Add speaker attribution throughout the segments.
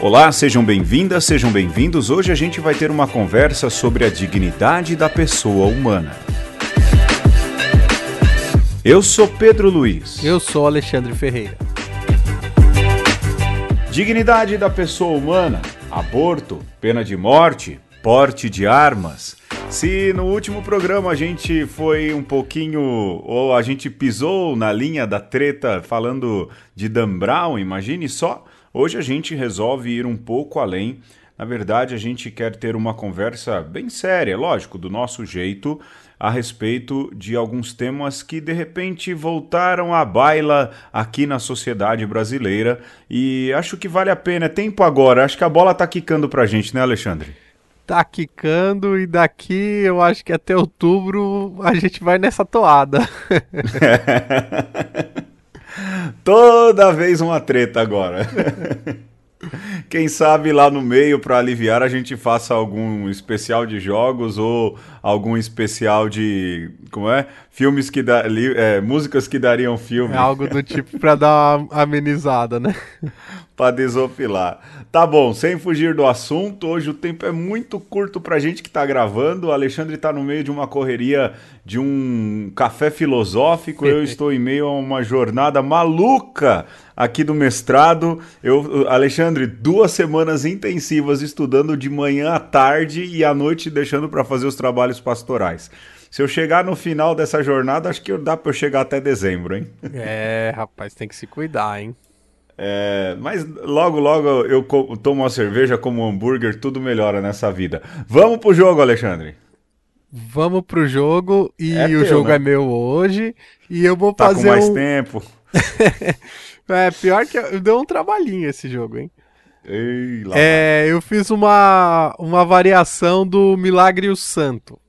Speaker 1: Olá, sejam bem-vindas, sejam bem-vindos. Hoje a gente vai ter uma conversa sobre a dignidade da pessoa humana. Eu sou Pedro Luiz.
Speaker 2: Eu sou Alexandre Ferreira.
Speaker 1: Dignidade da pessoa humana, aborto, pena de morte, porte de armas. Se no último programa a gente foi um pouquinho, ou a gente pisou na linha da treta falando de Dan Brown, imagine só, hoje a gente resolve ir um pouco além. Na verdade, a gente quer ter uma conversa bem séria, lógico, do nosso jeito, a respeito de alguns temas que de repente voltaram à baila aqui na sociedade brasileira e acho que vale a pena. É tempo agora, acho que a bola tá quicando pra gente, né, Alexandre?
Speaker 2: Tá quicando e daqui eu acho que até outubro a gente vai nessa toada.
Speaker 1: Toda vez uma treta agora. Quem sabe lá no meio, para aliviar, a gente faça algum especial de jogos ou algum especial de. Como é? Filmes que dá. É, músicas que dariam filme.
Speaker 2: É algo do tipo para dar uma amenizada, né?
Speaker 1: para desopilar. Tá bom, sem fugir do assunto, hoje o tempo é muito curto pra gente que tá gravando. O Alexandre tá no meio de uma correria de um café filosófico, eu estou em meio a uma jornada maluca aqui do mestrado. Eu, Alexandre, duas semanas intensivas estudando de manhã à tarde e à noite deixando para fazer os trabalhos pastorais. Se eu chegar no final dessa jornada, acho que dá para eu chegar até dezembro, hein?
Speaker 2: É, rapaz, tem que se cuidar, hein?
Speaker 1: É, mas logo, logo eu tomo uma cerveja, como um hambúrguer, tudo melhora nessa vida. Vamos pro jogo, Alexandre.
Speaker 2: Vamos pro jogo e é o teu, jogo né? é meu hoje e eu vou
Speaker 1: tá
Speaker 2: fazer
Speaker 1: com mais
Speaker 2: um...
Speaker 1: tempo.
Speaker 2: é pior que deu um trabalhinho esse jogo, hein?
Speaker 1: Ei,
Speaker 2: é, eu fiz uma uma variação do Milagre o Santo.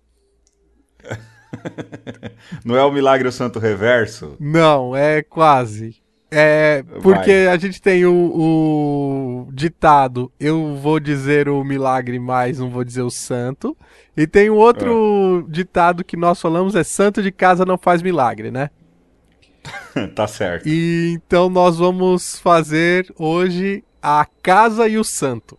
Speaker 1: Não é o Milagre o Santo Reverso?
Speaker 2: Não, é quase. É, porque Vai. a gente tem o, o, ditado, eu vou dizer o milagre, mas não vou dizer o santo. E tem um outro é. ditado que nós falamos, é santo de casa não faz milagre, né?
Speaker 1: tá certo.
Speaker 2: E então nós vamos fazer hoje a casa e o santo.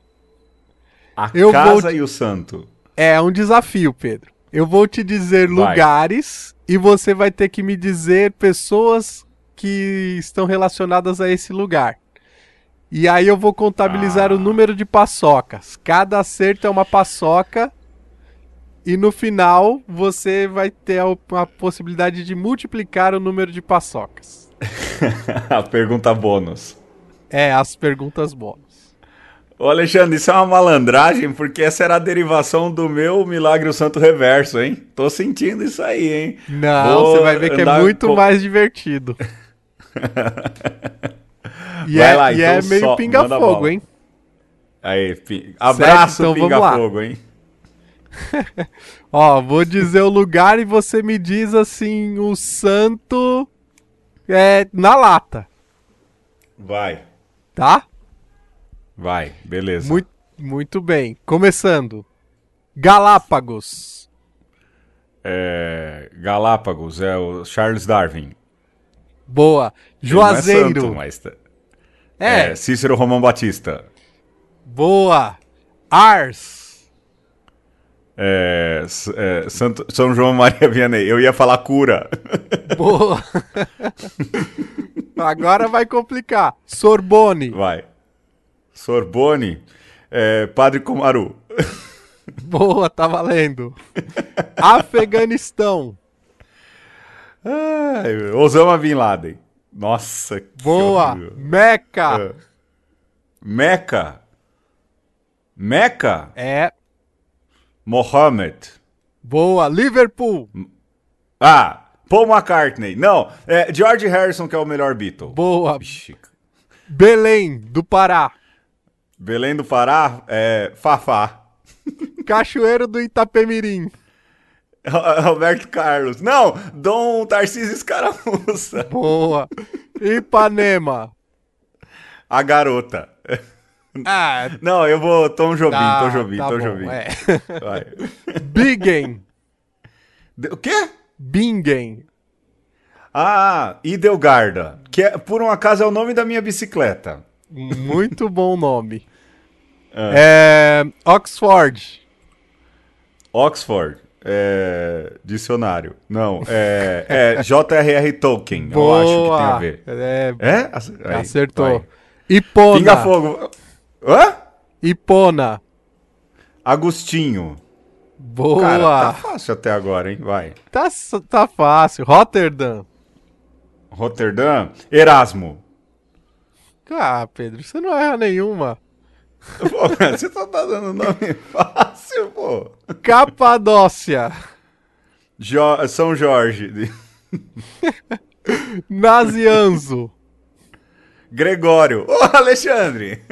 Speaker 1: A eu casa te... e o santo.
Speaker 2: É um desafio, Pedro. Eu vou te dizer vai. lugares e você vai ter que me dizer pessoas que estão relacionadas a esse lugar. E aí eu vou contabilizar ah. o número de paçocas. Cada acerto é uma paçoca. E no final você vai ter a, a possibilidade de multiplicar o número de paçocas.
Speaker 1: a pergunta bônus.
Speaker 2: É, as perguntas bônus.
Speaker 1: Ô Alexandre, isso é uma malandragem, porque essa era a derivação do meu Milagre o Santo Reverso, hein? Tô sentindo isso aí, hein?
Speaker 2: Não, Vou você vai ver que é muito mais divertido. e é, lá, e então é meio pinga-fogo, hein?
Speaker 1: Aí, abraço então pinga-fogo, hein?
Speaker 2: Ó, vou dizer o lugar e você me diz assim, o santo é na lata.
Speaker 1: Vai.
Speaker 2: Tá?
Speaker 1: Vai, beleza.
Speaker 2: Muito, muito bem. Começando. Galápagos.
Speaker 1: É, Galápagos é o Charles Darwin.
Speaker 2: Boa. Juazeiro.
Speaker 1: Não é, santo, mas... Tá- é. é. Cícero Romão Batista.
Speaker 2: Boa. Ars.
Speaker 1: É, é, Santo, São João Maria Vianney. Eu ia falar cura.
Speaker 2: Boa. Agora vai complicar. Sorbone.
Speaker 1: Vai. Sorbone. É, Padre Comaru.
Speaker 2: Boa, tá valendo. Afeganistão.
Speaker 1: Ai, Osama Bin Laden. Nossa,
Speaker 2: Boa! Meca! Uh.
Speaker 1: Meca? Meca?
Speaker 2: É.
Speaker 1: Mohammed.
Speaker 2: Boa! Liverpool!
Speaker 1: Ah! Paul McCartney. Não, é George Harrison que é o melhor Beatle.
Speaker 2: Boa! Belém, do Pará.
Speaker 1: Belém do Pará, é Fafá.
Speaker 2: Cachoeiro do Itapemirim.
Speaker 1: Roberto Carlos. Não, Dom Tarcísio Escaramuça.
Speaker 2: Boa. Ipanema.
Speaker 1: A garota.
Speaker 2: Ah,
Speaker 1: não, eu vou Tom Jobim, tá, Tom Jobim, tá Tom bom, Jobim. É.
Speaker 2: Bingen.
Speaker 1: O quê?
Speaker 2: Bingen.
Speaker 1: Ah, Idelgarda, que é, por um acaso é o nome da minha bicicleta.
Speaker 2: Muito bom nome. É. É, Oxford.
Speaker 1: Oxford. É, dicionário. Não, é, é J.R.R. Tolkien.
Speaker 2: Boa.
Speaker 1: Eu acho que tem a ver.
Speaker 2: É,
Speaker 1: É? Aí,
Speaker 2: acertou. Ipona.
Speaker 1: Pinga fogo. Hã?
Speaker 2: Ipona.
Speaker 1: Agostinho.
Speaker 2: Boa.
Speaker 1: Cara, tá
Speaker 2: tá,
Speaker 1: fácil até agora, hein? Vai.
Speaker 2: s- tá fácil. Rotterdam.
Speaker 1: Roterdã. Erasmo.
Speaker 2: Ah, Pedro, você não erra nenhuma.
Speaker 1: Pô, você só tá dando nome fácil, pô.
Speaker 2: Capadócia.
Speaker 1: Jo- São Jorge.
Speaker 2: Nazianzo.
Speaker 1: Gregório. Ô, Alexandre.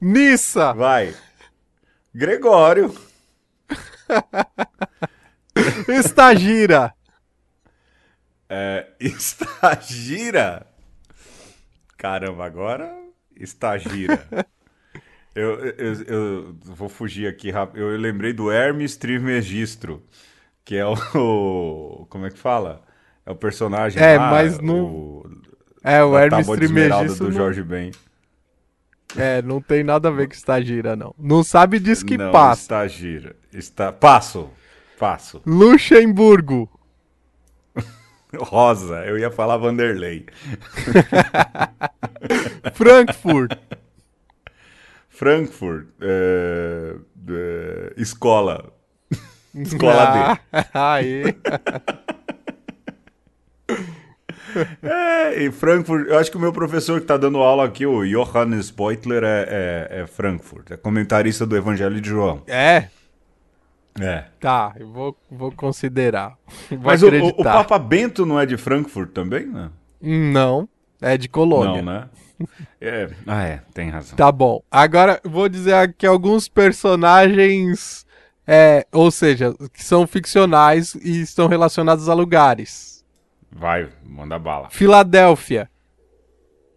Speaker 2: Nissa.
Speaker 1: Vai. Gregório.
Speaker 2: Estagira.
Speaker 1: É, estagira. Caramba, agora estagira. Eu, eu, eu vou fugir aqui rápido. Eu lembrei do Hermes Trismegistro, que é o. Como é que fala? É o personagem
Speaker 2: É,
Speaker 1: lá,
Speaker 2: mas não-
Speaker 1: o,
Speaker 2: É, o Hermes Trismegisto.
Speaker 1: do
Speaker 2: não-
Speaker 1: Jorge Ben.
Speaker 2: É, não tem nada a ver com estagira, não. Não sabe diz que
Speaker 1: não,
Speaker 2: passa.
Speaker 1: estagira. Está... Passo. Passo.
Speaker 2: Luxemburgo.
Speaker 1: Rosa. Eu ia falar Vanderlei.
Speaker 2: Frankfurt.
Speaker 1: Frankfurt. é, é, escola. Escola D.
Speaker 2: ah, Aí.
Speaker 1: É, e Frankfurt, eu acho que o meu professor que tá dando aula aqui, o Johannes Beutler, é, é, é Frankfurt, é comentarista do Evangelho de João.
Speaker 2: É,
Speaker 1: É.
Speaker 2: tá, eu vou, vou considerar. Vou
Speaker 1: Mas o, o. Papa Bento não é de Frankfurt também, né?
Speaker 2: Não, é de Colônia.
Speaker 1: Não, né? É, ah, é, tem razão.
Speaker 2: Tá bom. Agora vou dizer aqui alguns personagens, é, ou seja, que são ficcionais e estão relacionados a lugares.
Speaker 1: Vai, manda bala.
Speaker 2: Filadélfia.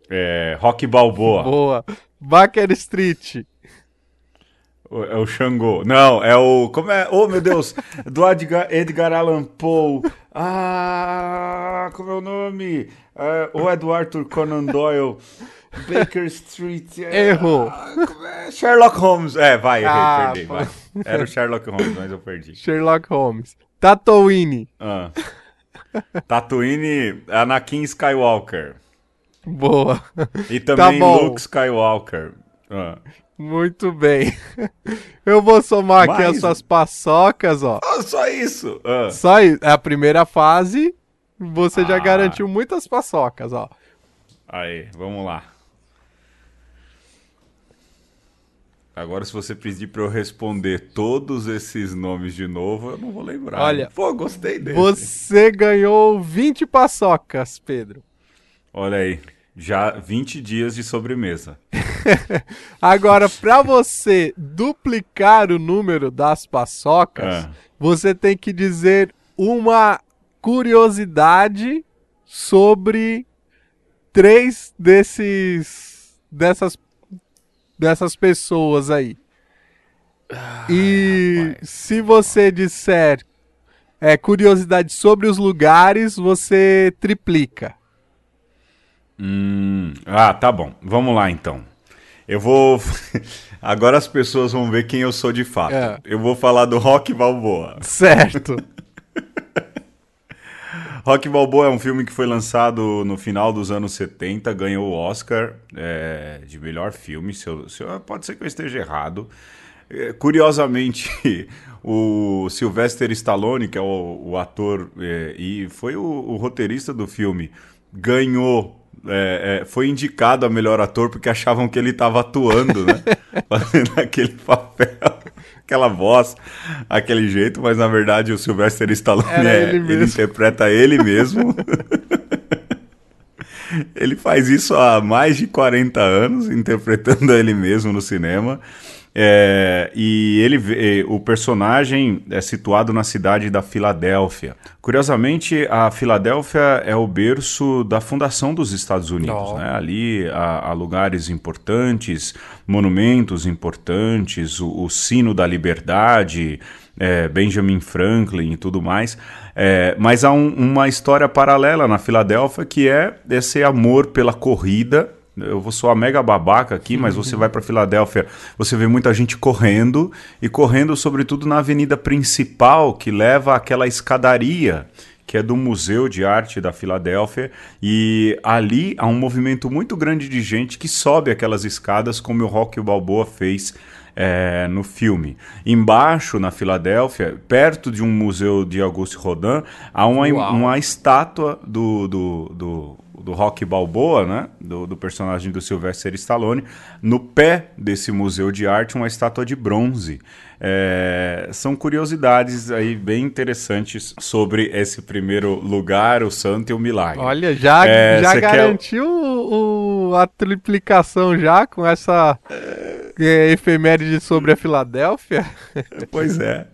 Speaker 1: É, Rock Balboa,
Speaker 2: Boa. Baker Street.
Speaker 1: o- é o Xangô. Não, é o. Como é? Oh, meu Deus! Do Edgar, Edgar Allan Poe. Ah, como é o nome? É, do Arthur Conan Doyle? Baker Street. é-
Speaker 2: Errou.
Speaker 1: Ah, é? Sherlock Holmes. É, vai, errei,
Speaker 2: Ah,
Speaker 1: perdi.
Speaker 2: pô.
Speaker 1: Vai. Era o Sherlock Holmes, mas eu perdi.
Speaker 2: Sherlock Holmes. Tatooine.
Speaker 1: Ah. Tatooine, Anakin Skywalker.
Speaker 2: Boa.
Speaker 1: E também
Speaker 2: bom.
Speaker 1: Luke Skywalker. Ah.
Speaker 2: Muito bem. Eu vou somar aqui
Speaker 1: Mais
Speaker 2: as suas paçocas, ó.
Speaker 1: Ah, só isso. Ah.
Speaker 2: Só isso. É a primeira fase. Você já
Speaker 1: Ah.
Speaker 2: garantiu muitas paçocas, ó.
Speaker 1: Aí, vamos lá. Agora, se você pedir pra eu responder todos esses nomes de novo, eu não vou lembrar.
Speaker 2: Olha,
Speaker 1: Pô, gostei desse.
Speaker 2: Você ganhou 20 paçocas, Pedro.
Speaker 1: Olha aí, já 20 dias de sobremesa.
Speaker 2: Agora, pra você duplicar o número das paçocas,
Speaker 1: Ah.
Speaker 2: você tem que dizer uma curiosidade sobre três desses dessas dessas pessoas aí. e se você disser é, curiosidade sobre os lugares, você triplica.
Speaker 1: Hum, ah, tá bom. Vamos lá então. Eu vou. Agora as pessoas vão ver quem eu sou de fato.
Speaker 2: É.
Speaker 1: Eu vou falar do Rock Balboa.
Speaker 2: Certo.
Speaker 1: Rock Balboa é um filme que foi lançado no final dos anos 70, ganhou o Oscar é, de melhor filme. Se eu- se eu- pode ser que eu esteja errado. É, curiosamente, o Sylvester Stallone, que é o, o ator é, e foi o, o roteirista do filme, ganhou. É, é, foi indicado a melhor ator porque achavam que ele estava atuando, né? Fazendo aquele papel, aquela voz, aquele jeito, mas na verdade o Sylvester Stallone é,
Speaker 2: ele
Speaker 1: ele, interpreta ele mesmo. ele faz isso há mais de 40 anos, interpretando ele mesmo no cinema. É, e ele, o personagem é situado na cidade da Filadélfia. Curiosamente, a Filadélfia é o berço da fundação dos Estados Unidos.
Speaker 2: Oh.
Speaker 1: né? Ali há, há lugares importantes, monumentos importantes, o, o sino da liberdade, é, Benjamin Franklin e tudo mais. É, mas há um, uma história paralela na Filadélfia que é esse amor pela corrida eu vou soar mega babaca aqui, mas você vai para Filadélfia, você vê muita gente correndo e correndo sobretudo na avenida principal que leva àquela escadaria que é do Museu de Arte da Filadélfia, e ali há um movimento muito grande de gente que sobe aquelas escadas, como o Rock Balboa fez é, no filme. Embaixo, na Filadélfia, perto de um museu de Auguste Rodin, há uma, uma estátua do, do, do do Rock Balboa, né? Do, do, personagem do Sylvester Stallone, no pé desse museu de arte uma estátua de bronze. É, são curiosidades aí bem interessantes sobre esse primeiro lugar, o santo e o milagre.
Speaker 2: Olha, já, é, já garantiu quer... o, a triplicação já com essa é, efeméride sobre a Filadélfia?
Speaker 1: Pois é.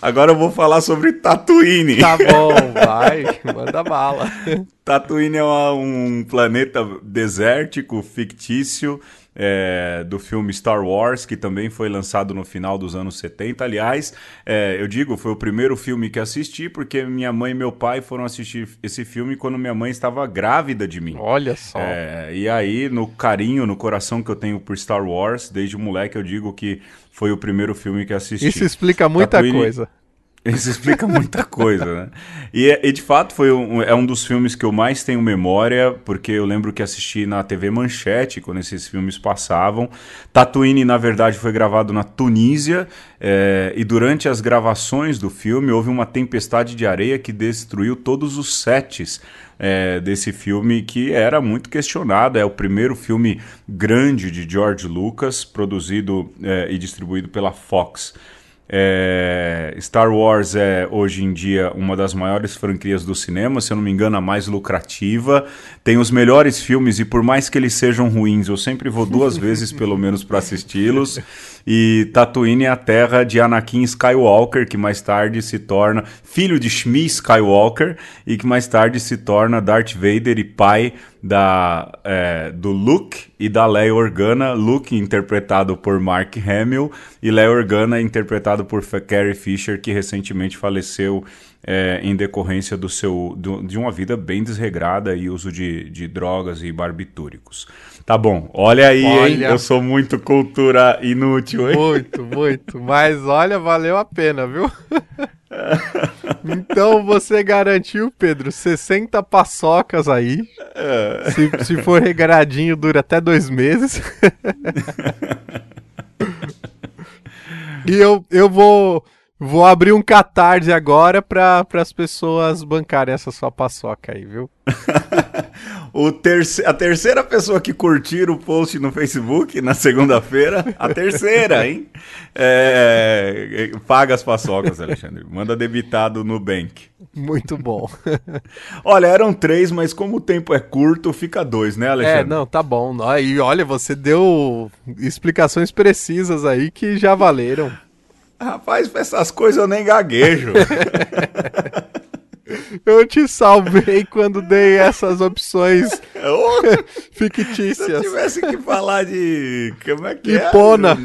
Speaker 1: Agora eu vou falar sobre Tatooine.
Speaker 2: Tá bom, vai, manda bala.
Speaker 1: Tatooine é uma, um planeta desértico, fictício, é, do filme Star Wars, que também foi lançado no final dos anos 70. Aliás, é, eu digo, foi o primeiro filme que assisti, porque minha mãe e meu pai foram assistir esse filme quando minha mãe estava grávida de mim.
Speaker 2: Olha só.
Speaker 1: É, e aí, no carinho, no coração que eu tenho por Star Wars, desde moleque eu digo que foi o primeiro filme que assisti.
Speaker 2: Isso explica muita Tatooine... coisa.
Speaker 1: Isso explica muita coisa, né? E, e, de fato foi um, é um dos filmes que eu mais tenho memória, porque eu lembro que assisti na TV Manchete quando esses filmes passavam. Tatooine, na verdade, foi gravado na Tunísia, é, e durante as gravações do filme houve uma tempestade de areia que destruiu todos os sets é, desse filme que era muito questionado. É o primeiro filme grande de George Lucas, produzido é, e distribuído pela Fox. É, Star Wars é hoje em dia uma das maiores franquias do cinema, se eu não me engano, a mais lucrativa. Tem os melhores filmes e por mais que eles sejam ruins, eu sempre vou duas vezes pelo menos para assisti-los. E Tatooine é a terra de Anakin Skywalker, que mais tarde se torna filho de Shmi Skywalker e que mais tarde se torna Darth Vader e pai da, é, do Luke e da Leia Organa. Luke interpretado por Mark Hamill e Leia Organa interpretado por Carrie Fisher, que recentemente faleceu é, em decorrência do seu, do, de uma vida bem desregrada e uso de, de drogas e barbitúricos. Tá bom, olha aí, olha... Eu sou muito cultura inútil,
Speaker 2: Muito, muito. Mas olha, valeu a pena, viu? então você garantiu, Pedro, 60 paçocas aí. É. Se, se for regradinho, dura até dois meses. e eu, eu vou Vou abrir um catarse agora para as pessoas bancarem essa sua paçoca aí, viu?
Speaker 1: o terce a terceira pessoa que curtir o post no Facebook na segunda-feira, a terceira, hein? É, paga as paçocas, Alexandre. Manda debitado no Nubank.
Speaker 2: Muito bom.
Speaker 1: olha, eram três, mas como o tempo é curto, fica dois, né, Alexandre? É,
Speaker 2: não, tá bom. E olha, você deu explicações precisas aí que já valeram.
Speaker 1: Rapaz, pra essas coisas eu nem gaguejo.
Speaker 2: Eu te salvei quando dei essas opções fictícias. Se eu
Speaker 1: tivesse que falar de. Como é que
Speaker 2: Ipona.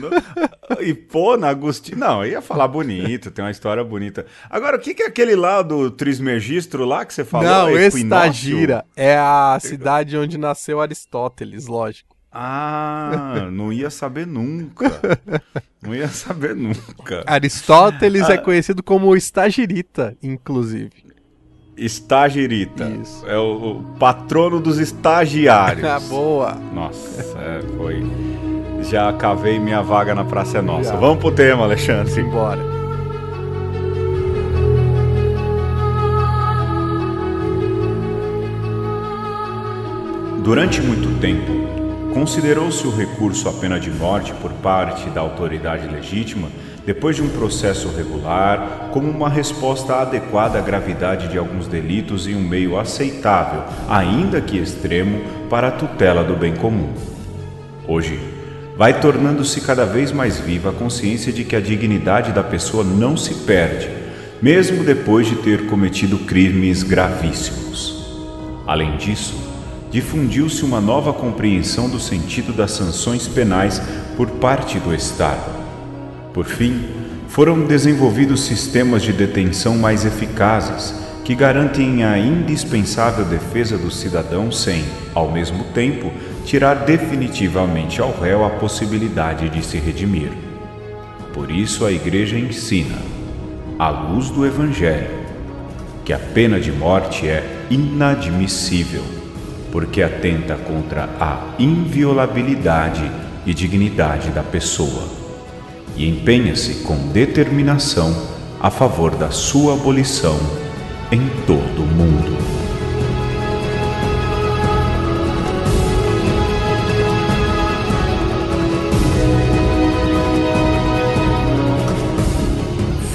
Speaker 1: é? Ipona, Agostinho. Não, ia falar bonito, tem uma história bonita. Agora, o que, que é aquele lá do Trismegistro lá que você falou?
Speaker 2: Não, é Estagira. É a cidade onde nasceu Aristóteles, lógico.
Speaker 1: Ah, não ia saber nunca. Não ia saber nunca.
Speaker 2: Aristóteles é ah. é conhecido como estagirita, inclusive.
Speaker 1: Estagirita. Isso. É o, o patrono dos estagiários.
Speaker 2: Ah, boa.
Speaker 1: Nossa, é, foi. Já cavei minha vaga na Praça é Nossa. Já. Vamos pro tema, Alexandre.
Speaker 2: Simbora.
Speaker 1: Durante muito tempo, Considerou-se o recurso à pena de morte por parte da autoridade legítima, depois de um processo regular, como uma resposta adequada à gravidade de alguns delitos e um meio aceitável, ainda que extremo, para a tutela do bem comum. Hoje, vai tornando-se cada vez mais viva a consciência de que a dignidade da pessoa não se perde, mesmo depois de ter cometido crimes gravíssimos. Além disso, difundiu-se uma nova compreensão do sentido das sanções penais por parte do Estado. Por fim, foram desenvolvidos sistemas de detenção mais eficazes que garantem a indispensável defesa do cidadão sem, ao mesmo tempo, tirar definitivamente ao réu a possibilidade de se redimir. Por isso a Igreja ensina, à luz do Evangelho, que a pena de morte é inadmissível, porque atenta contra a inviolabilidade e dignidade da pessoa, e empenha-se com determinação a favor da sua abolição em todo o mundo.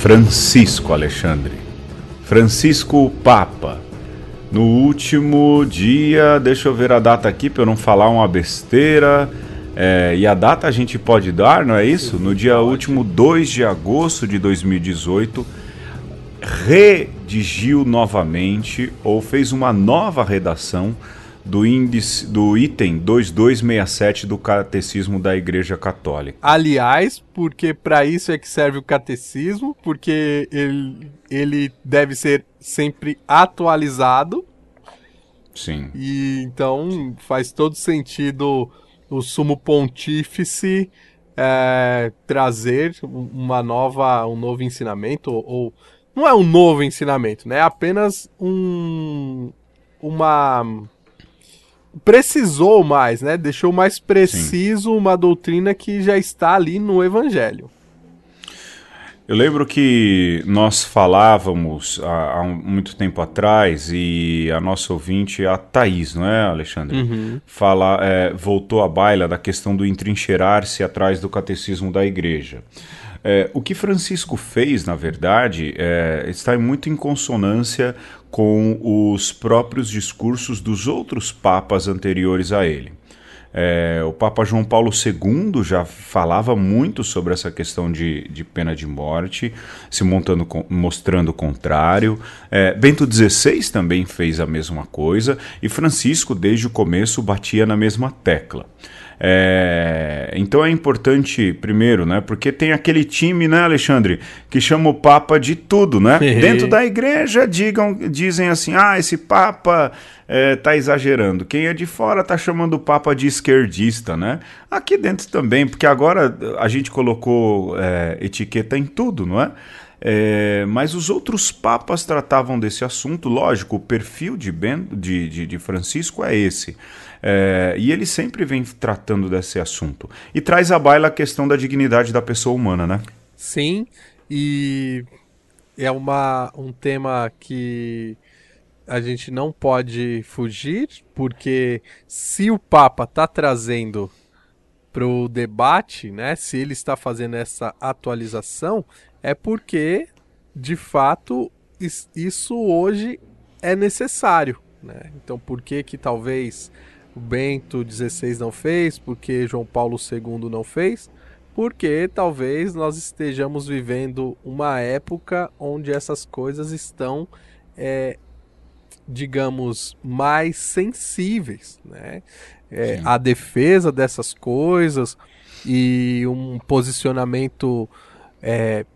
Speaker 1: Francisco Alexandre. Francisco Papa. No último dia, deixa eu ver a data aqui para eu não falar uma besteira. É, e a data a gente pode dar, não é isso? No dia último 2 de agosto de 2018, redigiu novamente ou fez uma nova redação do índice do item 2267 do Catecismo da Igreja Católica.
Speaker 2: Aliás, porque para isso é que serve o catecismo, porque ele, ele deve ser sempre atualizado.
Speaker 1: Sim.
Speaker 2: E então faz todo sentido o sumo pontífice é, trazer uma nova, um novo ensinamento ou não é um novo ensinamento, né? É apenas um uma precisou mais, né? Deixou mais preciso Sim. uma doutrina que já está ali no Evangelho.
Speaker 1: Eu lembro que nós falávamos há, há muito tempo atrás e a nossa ouvinte, a Thaís, não é, Alexandre? Uhum. Fala, é, voltou à baila da questão do entrincheirar-se atrás do catecismo da igreja. É, o que Francisco fez, na verdade, é, está muito em consonância com os próprios discursos dos outros papas anteriores a ele. É, o Papa João Paulo II já falava muito sobre essa questão de, de pena de morte, se montando, mostrando o contrário. É, Bento XVI também fez a mesma coisa e Francisco, desde o começo, batia na mesma tecla. É, então é importante, primeiro, né? Porque tem aquele time, né, Alexandre, que chama o Papa de tudo, né? Dentro da igreja digam, dizem assim: ah, esse Papa é, tá exagerando. Quem é de fora tá chamando o Papa de esquerdista, né? Aqui dentro também, porque agora a gente colocou é, etiqueta em tudo, não é? É, mas os outros papas tratavam desse assunto, lógico, o perfil de, ben, de, de, de Francisco é esse. É, e ele sempre vem tratando desse assunto. E traz à baila a questão da dignidade da pessoa humana, né?
Speaker 2: Sim, e é uma, um tema que a gente não pode fugir, porque se o Papa está trazendo para o debate, né, se ele está fazendo essa atualização, é porque, de fato, isso hoje é necessário. Né? Então, por que que talvez o Bento XVI não fez, porque João Paulo II não fez, porque talvez nós estejamos vivendo uma época onde essas coisas estão, é, digamos, mais sensíveis, né? É, a defesa dessas coisas e um posicionamento, é,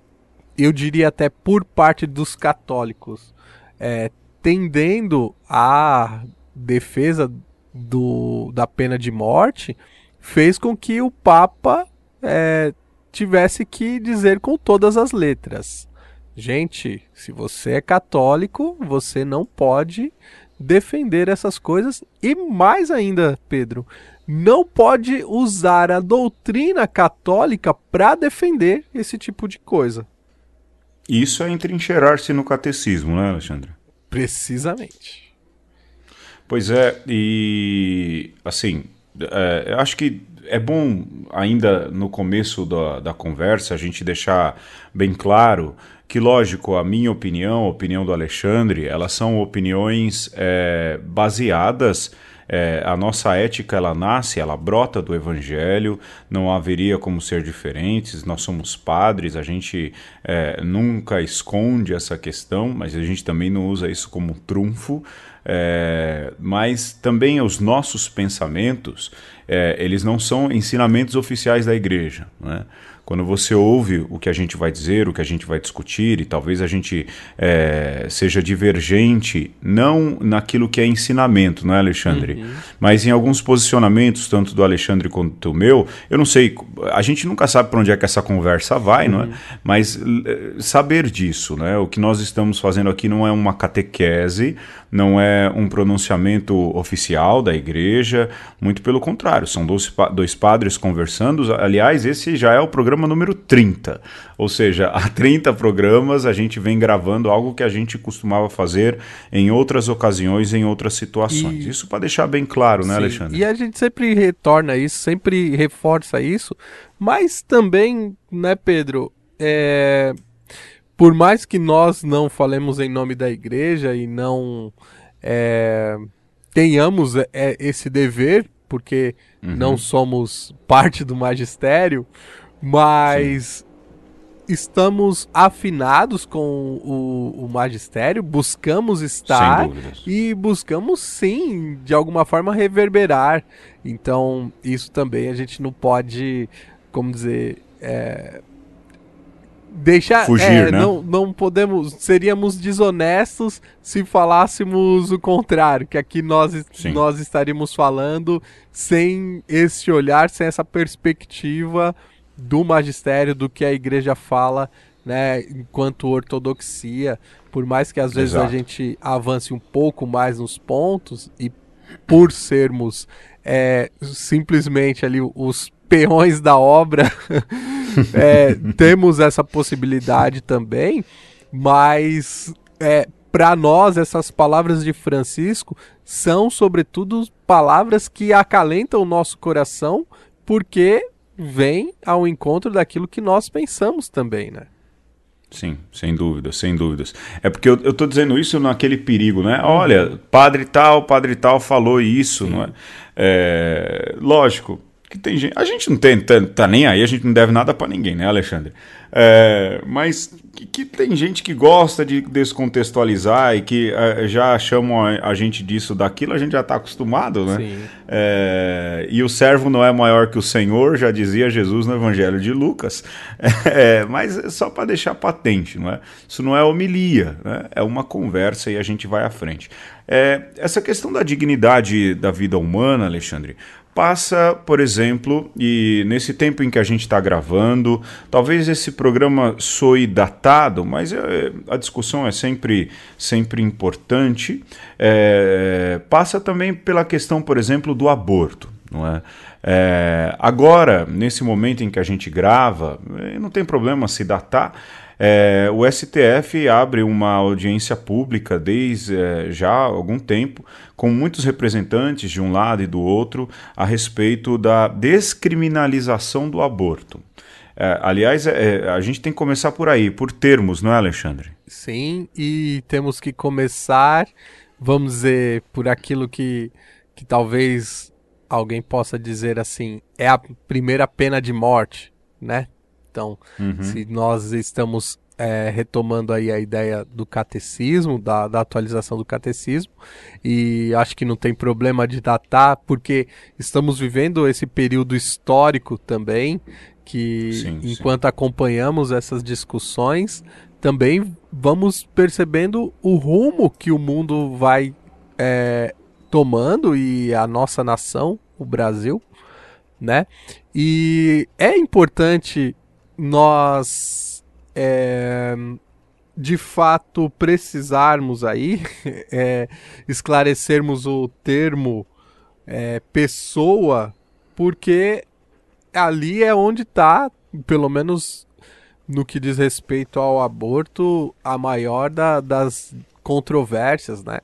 Speaker 2: eu diria até por parte dos católicos, é, tendendo à defesa do, da pena de morte fez com que o Papa é, tivesse que dizer com todas as letras: gente, se você é católico, você não pode defender essas coisas e mais ainda, Pedro, não pode usar a doutrina católica para defender esse tipo de coisa.
Speaker 1: Isso é entrincheirar-se no catecismo, né, Alexandre?
Speaker 2: Precisamente.
Speaker 1: Pois é, e assim, é, acho que é bom ainda no começo da, da conversa a gente deixar bem claro que, lógico, a minha opinião, a opinião do Alexandre, elas são opiniões é, baseadas é, a nossa ética ela nasce, ela brota do Evangelho, não haveria como ser diferentes. Nós somos padres, a gente é, nunca esconde essa questão, mas a gente também não usa isso como trunfo. É, mas também os nossos pensamentos, é, eles não são ensinamentos oficiais da igreja. Né? Quando você ouve o que a gente vai dizer, o que a gente vai discutir, e talvez a gente é, seja divergente, não naquilo que é ensinamento, não é, Alexandre? Uhum. Mas em alguns posicionamentos, tanto do Alexandre quanto do meu, eu não sei, a gente nunca sabe para onde é que essa conversa vai, uhum. não é? Uhum. Mas eh, saber disso, né? O que nós estamos fazendo aqui não é uma catequese, não é um pronunciamento oficial da igreja, muito pelo contrário, são dois, dois padres conversando. Aliás, esse já é o programa número 30, ou seja, há 30 programas a gente vem gravando algo que a gente costumava fazer em outras ocasiões, em outras situações. E... Isso para deixar bem claro, né, Sim. Alexandre?
Speaker 2: E a gente sempre retorna isso, sempre reforça isso, mas também, né, Pedro, é, por mais que nós não falemos em nome da igreja e não é, tenhamos é, esse dever, porque uhum. não somos parte do magistério, mas Sim. estamos afinados com o, o, magistério, buscamos estar e buscamos sim, de alguma forma, reverberar. Então, isso também a gente não pode, como dizer, é, deixar
Speaker 1: fugir, é, né?
Speaker 2: Não, não podemos, seríamos desonestos se falássemos o contrário, que aqui nós, nós estaríamos falando sem esse olhar, sem essa perspectiva do magistério, do que a igreja fala, né, enquanto ortodoxia, por mais que às vezes Exato. a gente avance um pouco mais nos pontos e por sermos é, simplesmente ali os peões da obra, é, temos essa possibilidade também, mas é, para nós essas palavras de Francisco são sobretudo palavras que acalentam o nosso coração, porque vem ao encontro daquilo que nós pensamos também, né?
Speaker 1: Sim, sem dúvidas, sem dúvidas. É porque eu, estou dizendo isso naquele perigo, né? Olha, padre tal, padre tal falou isso, Sim. não é? é? Lógico, que tem gente. A gente não tem, tá, tá nem aí, a gente não deve nada para ninguém, né, Alexandre? É, mas que, que, tem gente que gosta de descontextualizar e que é, já chamam a, a, gente disso, daquilo, a gente já está acostumado, né? Sim. É, e o servo não é maior que o Senhor, já dizia Jesus no Evangelho de Lucas. É, mas é só para deixar patente, não é? Isso não é homilia, né? é uma conversa e a gente vai à frente. É, essa questão da dignidade da vida humana, Alexandre, passa, por exemplo, e nesse tempo em que a gente está gravando, talvez esse programa soe datado, mas é, a discussão é sempre, sempre importante. É, passa também pela questão, por exemplo, do aborto. Não é? é? agora, nesse momento em que a gente grava, eh, não tem problema se datar. É, o STF abre uma audiência pública desde é, já algum tempo, com muitos representantes de um lado e do outro, a respeito da descriminalização do aborto. É, aliás, é, é, a gente tem que começar por aí, por termos, não é, Alexandre?
Speaker 2: Sim, e temos que começar, vamos dizer, por aquilo que, que talvez alguém possa dizer assim, é a primeira pena de morte, né? Então, uhum. se nós estamos é, retomando aí a ideia do catecismo, da, da, atualização do catecismo, e acho que não tem problema de datar, porque estamos vivendo esse período histórico também, que sim, enquanto sim. acompanhamos essas discussões, também vamos percebendo o rumo que o mundo vai é, tomando e a nossa nação, o Brasil, né? E é importante nós é, de fato precisarmos aí é, esclarecermos o termo é, pessoa, porque ali é onde está, pelo menos no que diz respeito ao aborto, a maior da, das controvérsias, né?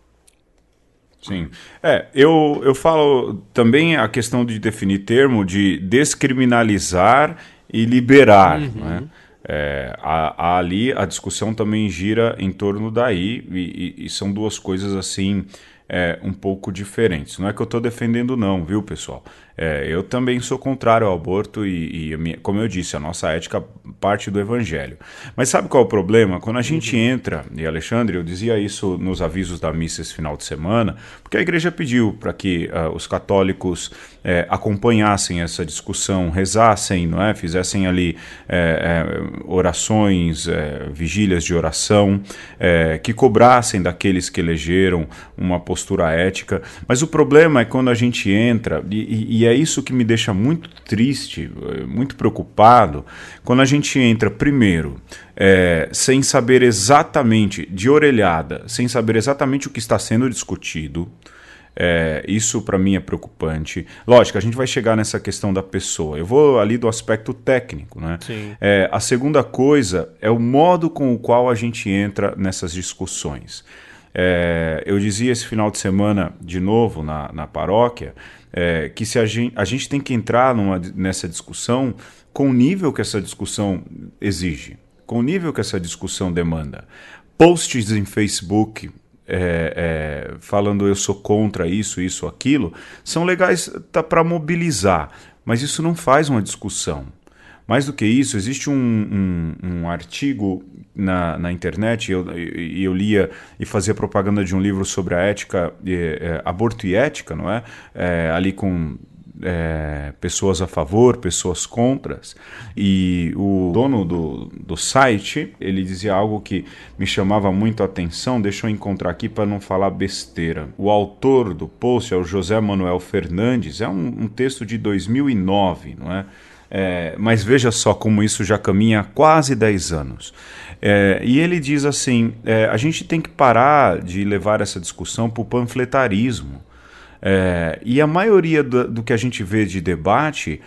Speaker 1: Sim. É, eu, eu falo também a questão de definir termo de descriminalizar e liberar. Uhum. Né? É, a, a, ali a discussão também gira em torno daí, e, e, e são duas coisas assim é, um pouco diferentes. Não é que eu estou defendendo, não, viu, pessoal? É, eu também sou contrário ao aborto e, e, como eu disse, a nossa ética parte do evangelho. Mas sabe qual é o problema? Quando a gente uhum. entra, e Alexandre, eu dizia isso nos avisos da missa esse final de semana, porque a igreja pediu para que uh, os católicos é, acompanhassem essa discussão, rezassem, não é? fizessem ali é, é, orações, vigílias de oração, que cobrassem daqueles que elegeram uma postura ética. Mas o problema é quando a gente entra, e, e é isso que me deixa muito triste, muito preocupado, quando a gente entra primeiro é, sem saber exatamente, de orelhada, sem saber exatamente o que está sendo discutido. É, isso para mim é preocupante. Lógico, a gente vai chegar nessa questão da pessoa. Eu vou ali do aspecto técnico. Né? É, a segunda coisa é o modo com o qual a gente entra nessas discussões. É, eu dizia esse final de semana, de novo, na, na paróquia, é, que se a gente, a gente tem que entrar numa, nessa discussão com o nível que essa discussão exige, com o nível que essa discussão demanda. Posts em Facebook é, é, falando eu sou contra isso, isso, aquilo, são legais tá, para mobilizar, mas isso não faz uma discussão. Mais do que isso, existe um, um, um artigo na, na internet, e eu, eu, lia e fazia propaganda de um livro sobre a ética, é, aborto e ética, não é? é ali com é, pessoas a favor, pessoas contras. E o dono do, do site, ele dizia algo que me chamava muito a atenção, deixa eu encontrar aqui para não falar besteira. O autor do post é o José Manuel Fernandes, é um, um texto de 2009, não é? É, mas veja só como isso já caminha há quase 10 anos. É, e ele diz assim: é, a gente tem que parar de levar essa discussão para o panfletarismo. É, e a maioria do, do, que a gente vê de debate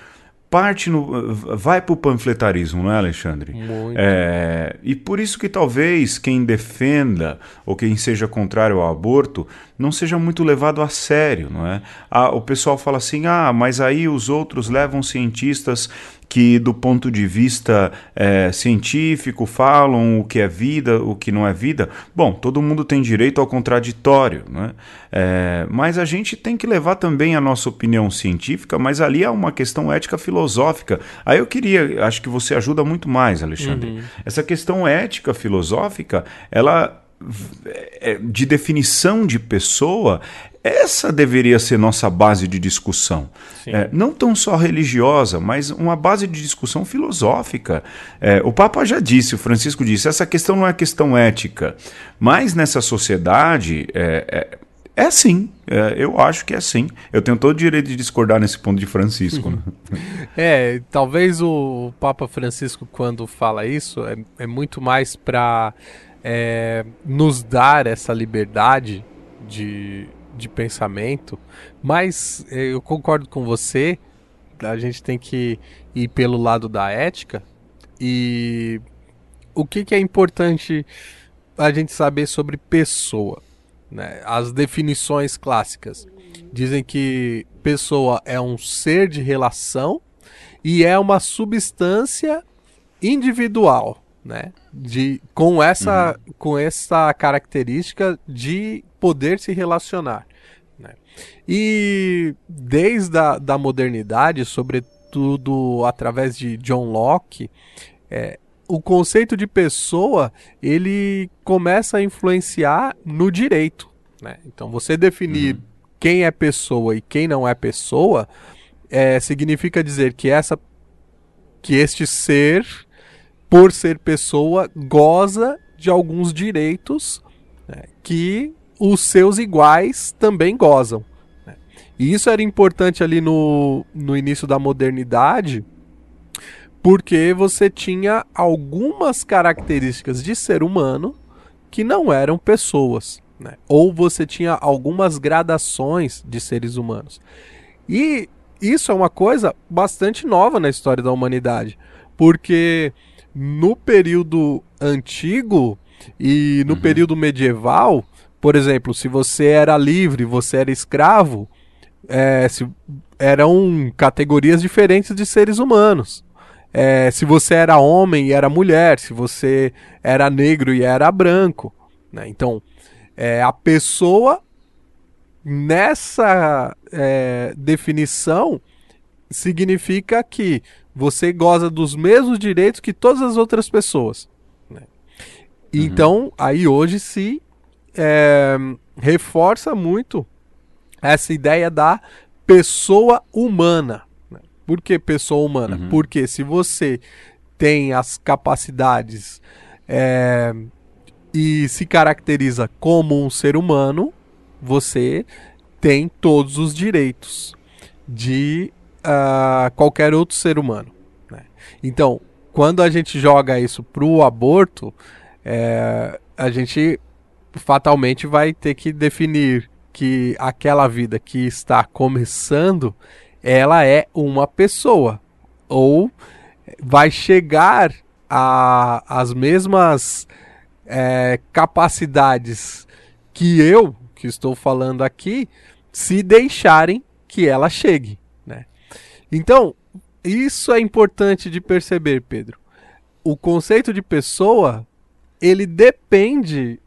Speaker 1: parte no, vai para o panfletarismo, não é, Alexandre?
Speaker 2: Muito.
Speaker 1: É, e por isso que talvez quem defenda ou quem seja contrário ao aborto não seja muito levado a sério, não é? Ah, o pessoal fala assim, ah, mas aí os outros levam cientistas que do ponto de vista é, científico falam o que é vida, o que não é vida. Bom, todo mundo tem direito ao contraditório, né? É, mas a gente tem que levar também a nossa opinião científica, mas ali há uma questão ética filosófica. Aí eu queria, acho que você ajuda muito mais, Alexandre. Uhum. Essa questão ética filosófica, ela é, de definição de pessoa, essa deveria ser nossa base de discussão. É, não tão só religiosa, mas uma base de discussão filosófica. É, o Papa já disse, o Francisco disse, essa questão não é questão ética. Mas nessa sociedade, é, é, é assim. É, eu acho que é assim. Eu tenho todo o direito de discordar nesse ponto de Francisco. Né?
Speaker 2: é, talvez o Papa Francisco, quando fala isso, é, é muito mais para é, nos dar essa liberdade de de pensamento, mas eh, eu concordo com você, a gente tem que ir pelo lado da ética e o que, que é importante a gente saber sobre pessoa. Né? As definições clássicas dizem que pessoa é um ser de relação e é uma substância individual, né? De, com, essa, uhum. com essa característica de poder se relacionar. Né? E desde a da modernidade, sobretudo através de John Locke, é, o conceito de pessoa ele começa a influenciar no direito. Né? Então, você definir uhum. quem é pessoa e quem não é pessoa é, significa dizer que essa que este ser, por ser pessoa, goza de alguns direitos né, que os seus iguais também gozam. Né? E isso era importante ali no, no início da modernidade, porque você tinha algumas características de ser humano que não eram pessoas. Né? Ou você tinha algumas gradações de seres humanos. E isso é uma coisa bastante nova na história da humanidade, porque no período antigo e no uhum. período medieval, por exemplo, se você era livre, você era escravo, é, se, eram categorias diferentes de seres humanos. É, se você era homem e era mulher, se você era negro e era branco. Né? Então, é, a pessoa nessa é, definição, significa que você goza dos mesmos direitos que todas as outras pessoas. Né? Uhum. Então, aí hoje se é, reforça muito essa ideia da pessoa humana. Por que pessoa humana? Uhum. Porque se você tem as capacidades é, e se caracteriza como um ser humano, você tem todos os direitos de uh, qualquer outro ser humano. Né? Então, quando a gente joga isso para o aborto, é, a gente fatalmente vai ter que definir que aquela vida que está começando, ela é uma pessoa ou vai chegar as mesmas é, capacidades que eu que estou falando aqui, se deixarem que ela chegue. Então, isso é importante de perceber, Pedro. O conceito de pessoa, ele depende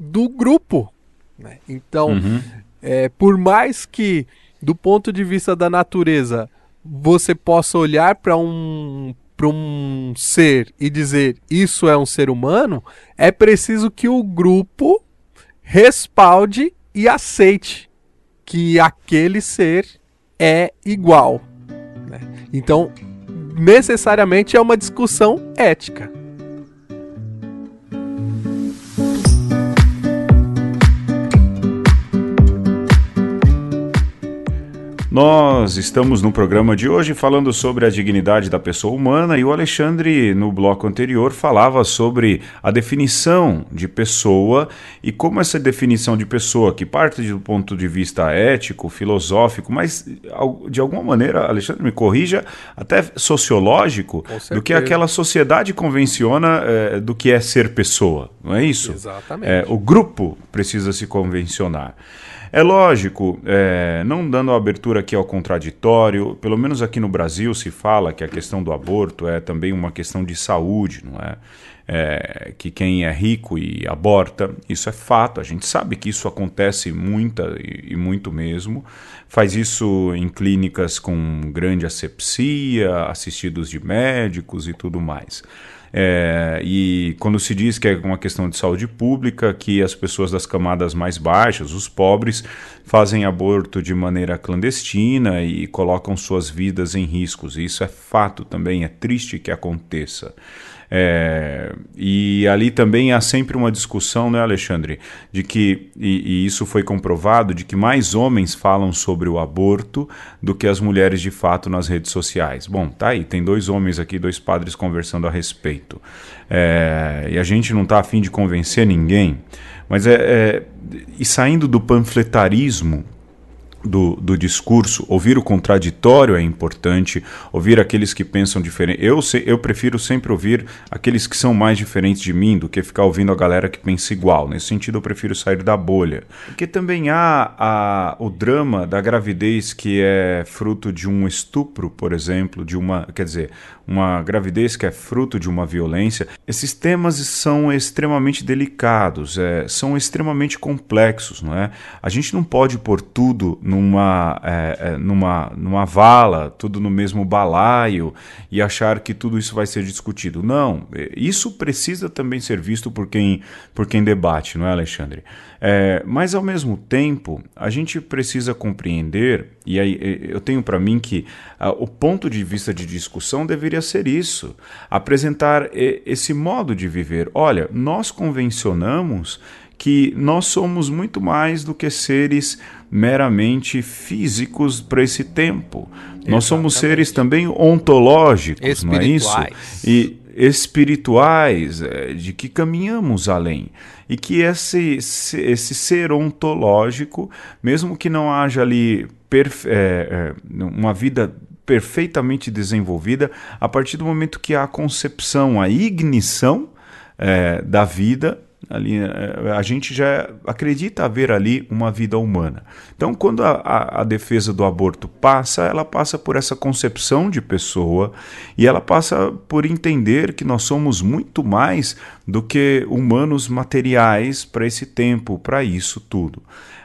Speaker 2: do grupo. Né? Então, uhum. é, por mais que, do ponto de vista da natureza, você possa olhar para um para um ser e dizer isso é um ser humano, é preciso que o grupo respalde e aceite que aquele ser é igual. Então, necessariamente é uma discussão ética.
Speaker 1: Nós estamos no programa de hoje falando sobre a dignidade da pessoa humana e o Alexandre, no bloco anterior, falava sobre a definição de pessoa e como essa definição de pessoa, que parte do ponto de vista ético, filosófico, mas de alguma maneira, Alexandre me corrija, até sociológico, do que aquela sociedade convenciona é, do que é ser pessoa, não é isso?
Speaker 2: Exatamente.
Speaker 1: É, o grupo precisa se convencionar. É lógico, é, não dando abertura aqui ao contraditório, pelo menos aqui no Brasil se fala que a questão do aborto é também uma questão de saúde, não é? é? que quem é rico e aborta, isso é fato, a gente sabe que isso acontece muita e, e muito mesmo, faz isso em clínicas com grande asepsia, assistidos de médicos e tudo mais. É, e quando se diz que é uma questão de saúde pública, que as pessoas das camadas mais baixas, os pobres, fazem aborto de maneira clandestina e colocam suas vidas em riscos. Isso é fato também, é triste que aconteça. É, e ali também há sempre uma discussão, né, Alexandre, de que, e, e, isso foi comprovado, de que mais homens falam sobre o aborto do que as mulheres de fato nas redes sociais. Bom, tá aí, tem dois homens aqui, dois padres conversando a respeito. É, e a gente não está afim de convencer ninguém, mas é, é e saindo do panfletarismo do, do discurso, ouvir o contraditório é importante, ouvir aqueles que pensam diferente. Eu, eu prefiro sempre ouvir aqueles que são mais diferentes de mim do que ficar ouvindo a galera que pensa igual. Nesse sentido, eu prefiro sair da bolha. Porque também há a, o drama da gravidez que é fruto de um estupro, por exemplo, de uma. Quer dizer, uma gravidez que é fruto de uma violência, esses temas são extremamente delicados, é, são extremamente complexos, não é? A gente não pode pôr tudo numa, é, é, numa, numa vala, tudo no mesmo balaio e achar que tudo isso vai ser discutido. Não, é, isso precisa também ser visto por quem, por quem debate, não é, Alexandre? É, mas ao mesmo tempo, a gente precisa compreender, e aí eu tenho para mim que o ponto de vista de discussão deveria ser isso: apresentar esse modo de viver. Olha, nós convencionamos que nós somos muito mais do que seres meramente físicos para esse tempo. Exatamente. Nós somos seres também ontológicos, não é isso? E espirituais, é, de que caminhamos além. E que esse, esse ser ontológico, mesmo que não haja ali é, é, uma vida perfeitamente desenvolvida, a partir do momento que há a concepção, a ignição é, da vida, ali, é, a gente já acredita haver ali uma vida humana. Então, quando a, a, a, defesa do aborto passa, ela passa por essa concepção de pessoa e ela passa por entender que nós somos muito mais do que humanos materiais para esse tempo, para isso tudo.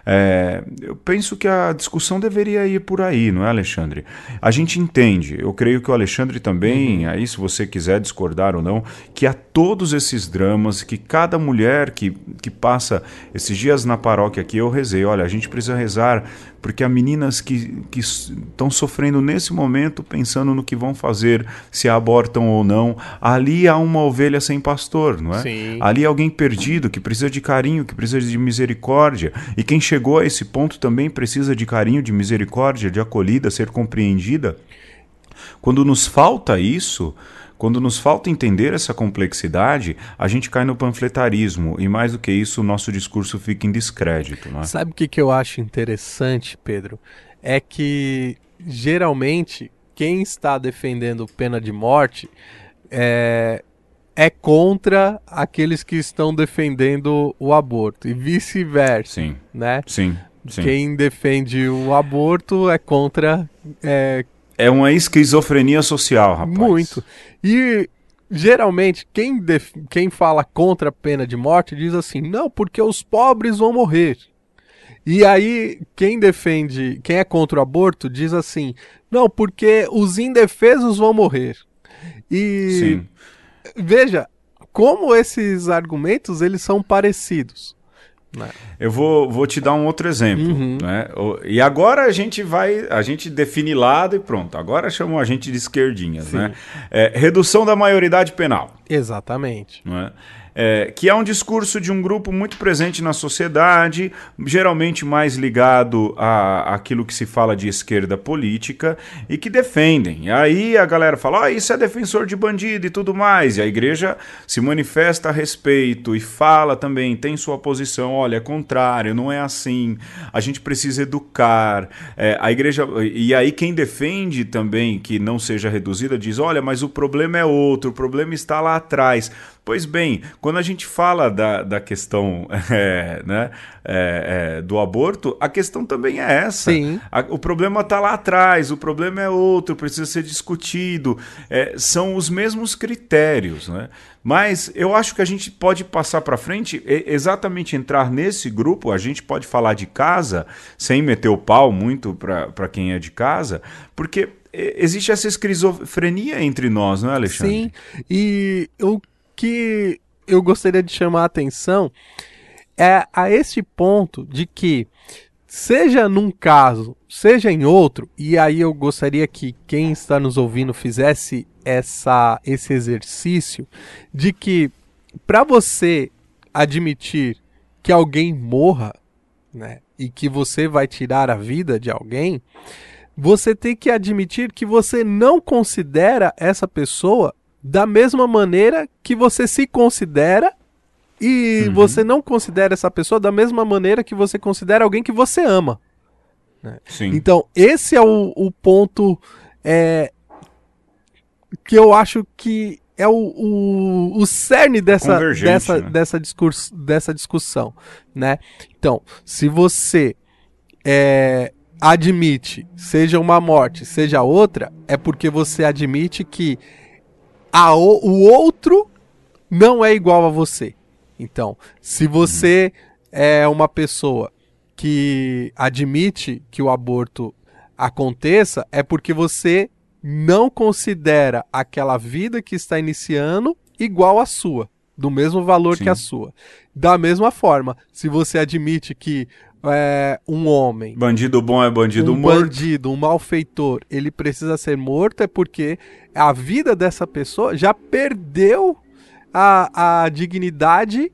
Speaker 1: É, eu penso que a discussão deveria ir por aí, não é, Alexandre? A gente entende, eu creio que o Alexandre também, uhum. aí se você quiser discordar ou não, que há todos esses dramas, que cada mulher que, que passa esses dias na paróquia aqui, eu rezei, olha, a gente precisa rezar porque há meninas que estão sofrendo nesse momento, pensando no que vão fazer, se abortam ou não. Ali há uma ovelha sem pastor, não é? Sim. Ali há alguém perdido que precisa de carinho, que precisa de misericórdia. E quem chegou a esse ponto também precisa de carinho, de misericórdia, de acolhida, ser compreendida. Quando nos falta isso, quando nos falta entender essa complexidade, a gente cai no panfletarismo e, mais do que isso, o nosso discurso fica em descrédito. Né?
Speaker 2: Sabe o que, que eu acho interessante, Pedro? É que, geralmente, quem está defendendo pena de morte é, é contra aqueles que estão defendendo o aborto e vice-versa. Sim. Né?
Speaker 1: Sim. Sim.
Speaker 2: Quem defende o aborto é contra é,
Speaker 1: é uma esquizofrenia social, rapaz.
Speaker 2: Muito. E geralmente quem, def... quem fala contra a pena de morte diz assim: não, porque os pobres vão morrer. E aí, quem defende, quem é contra o aborto, diz assim: não, porque os indefesos vão morrer. E Sim. veja como esses argumentos eles são parecidos.
Speaker 1: Né? Eu vou, vou te dar um outro exemplo. Uhum. Né? E agora a gente vai, a gente define lado e pronto. Agora chamam a gente de esquerdinhas. Né? É, redução da maioridade penal.
Speaker 2: Exatamente.
Speaker 1: Não é? que é um discurso de um grupo muito presente na sociedade, geralmente mais ligado a aquilo que se fala de esquerda política e que defendem. E aí a galera fala: oh, isso é defensor de bandido e tudo mais. E a igreja se manifesta a respeito e fala também, tem sua posição: olha, é contrário, não é assim. A gente precisa educar. É, a igreja. E aí quem defende também que não seja reduzida diz: olha, mas o problema é outro, o problema está lá atrás. Pois bem, quando a gente fala da, da questão é, né, é, é, do aborto, a questão também é essa. Sim. A, o problema está lá atrás, o problema é outro, precisa ser discutido. É, são os mesmos critérios. Né? Mas eu acho que a gente pode passar para frente, exatamente entrar nesse grupo. A gente pode falar de casa, sem meter o pau muito para quem é de casa, porque existe essa esquizofrenia entre nós, não é, Alexandre?
Speaker 2: Sim, e eu que eu gostaria de chamar a atenção é a este ponto de que, seja num caso, seja em outro, e aí eu gostaria que quem está nos ouvindo fizesse essa, esse exercício de que, para você admitir que alguém morra, né, e que você vai tirar a vida de alguém, você tem que admitir que você não considera essa pessoa da mesma maneira que você se considera e uhum. você não considera essa pessoa da mesma maneira que você considera alguém que você ama. Né? Então, esse é o, o ponto é, que eu acho que é o, o, o cerne dessa, dessa, né? dessa, discurso, dessa discussão. Né? Então, se você é, admite, seja uma morte, seja outra, é porque você admite que a, o outro não é igual a você. Então, se você é uma pessoa que admite que o aborto aconteça, é porque você não considera aquela vida que está iniciando igual à sua, do mesmo valor Sim. que a sua. Da mesma forma, se você admite que é, um homem.
Speaker 1: Bandido bom é bandido
Speaker 2: um
Speaker 1: morto.
Speaker 2: Um bandido, um malfeitor, ele precisa ser morto é porque a vida dessa pessoa já perdeu a, a dignidade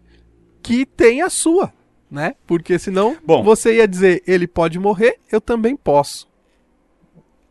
Speaker 2: que tem a sua, né? Porque senão bom, você ia dizer, ele pode morrer, eu também posso.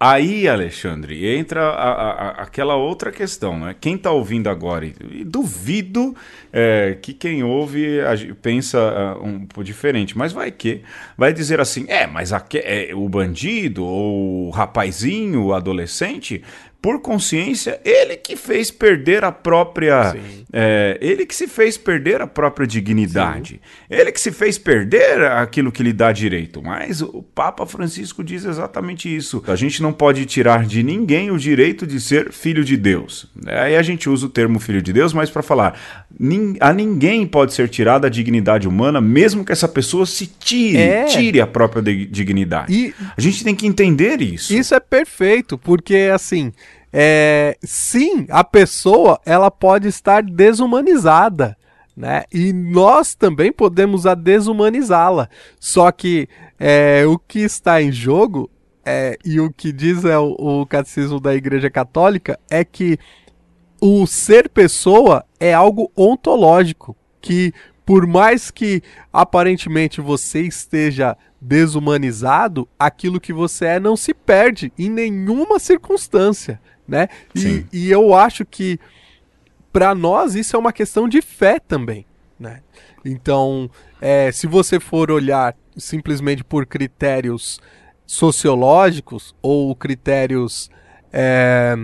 Speaker 1: Aí, Alexandre, entra a, a, aquela outra questão, né? Quem está ouvindo agora, e duvido é, que quem ouve a, pensa uh, um pouco diferente, mas vai que vai dizer assim, é, mas é, o bandido ou o rapazinho, o adolescente, por consciência, ele que fez perder a própria. É, ele que se fez perder a própria dignidade. Sim. Ele que se fez perder aquilo que lhe dá direito. Mas o Papa Francisco diz exatamente isso. A gente não pode tirar de ninguém o direito de ser filho de Deus. Aí a gente usa o termo filho de Deus, mas para falar, a ninguém pode ser tirada a dignidade humana, mesmo que essa pessoa se tire, é. tire a própria dignidade. E a gente tem que entender isso.
Speaker 2: Isso é perfeito, porque assim é, sim, a pessoa ela pode estar desumanizada, né? E nós também podemos a desumanizá-la. Só que é, o que está em jogo é, e o que diz é o, o catecismo da Igreja Católica é que o ser pessoa é algo ontológico que por mais que aparentemente você esteja desumanizado, aquilo que você é não se perde em nenhuma circunstância né? E, e, eu acho que para nós isso é uma questão de fé também, né? Então, é, se você for olhar simplesmente por critérios sociológicos ou critérios é,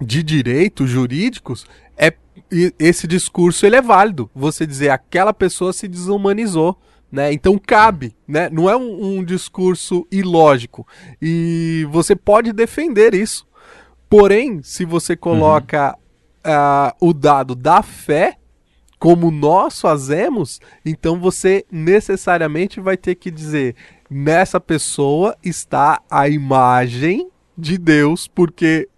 Speaker 2: de direito jurídicos, é esse discurso ele é válido. Você dizer aquela pessoa se desumanizou, né? Então cabe, né? Não é um, um discurso ilógico e você pode defender isso. Porém, se você coloca uhum. uh, o dado da fé, como nós fazemos, então você necessariamente vai ter que dizer: nessa pessoa está a imagem de Deus, porque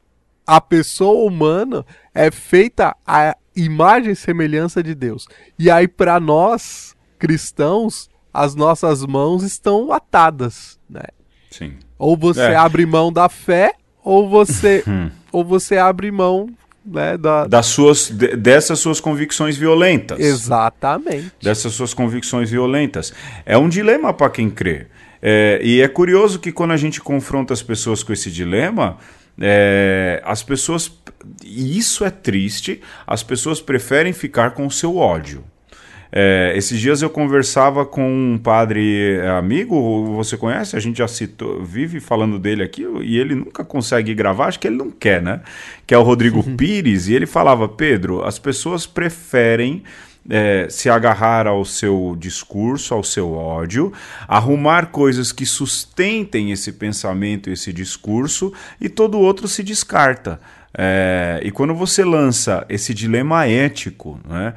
Speaker 2: a pessoa humana é feita a imagem e semelhança de Deus. E aí, para nós cristãos, as nossas mãos estão atadas, né?
Speaker 1: Sim.
Speaker 2: Ou você é. abre mão da fé, ou você hum. ou você abre mão né, da...
Speaker 1: das suas dessas suas convicções violentas.
Speaker 2: Exatamente.
Speaker 1: Dessas suas convicções violentas. É um dilema para quem crê. É, e é curioso que quando a gente confronta as pessoas com esse dilema, é, as pessoas. E isso é triste, as pessoas preferem ficar com o seu ódio. É, esses dias eu conversava com um padre é, amigo, você conhece? A gente já citou, vive falando dele aqui e ele nunca consegue gravar, acho que ele não quer, né? Que é o Rodrigo Pires, e ele falava: Pedro, as pessoas preferem. É, se agarrar ao seu discurso, ao seu ódio, arrumar coisas que sustentem esse pensamento, esse discurso, e todo outro se descarta. É, e quando você lança esse dilema ético, né,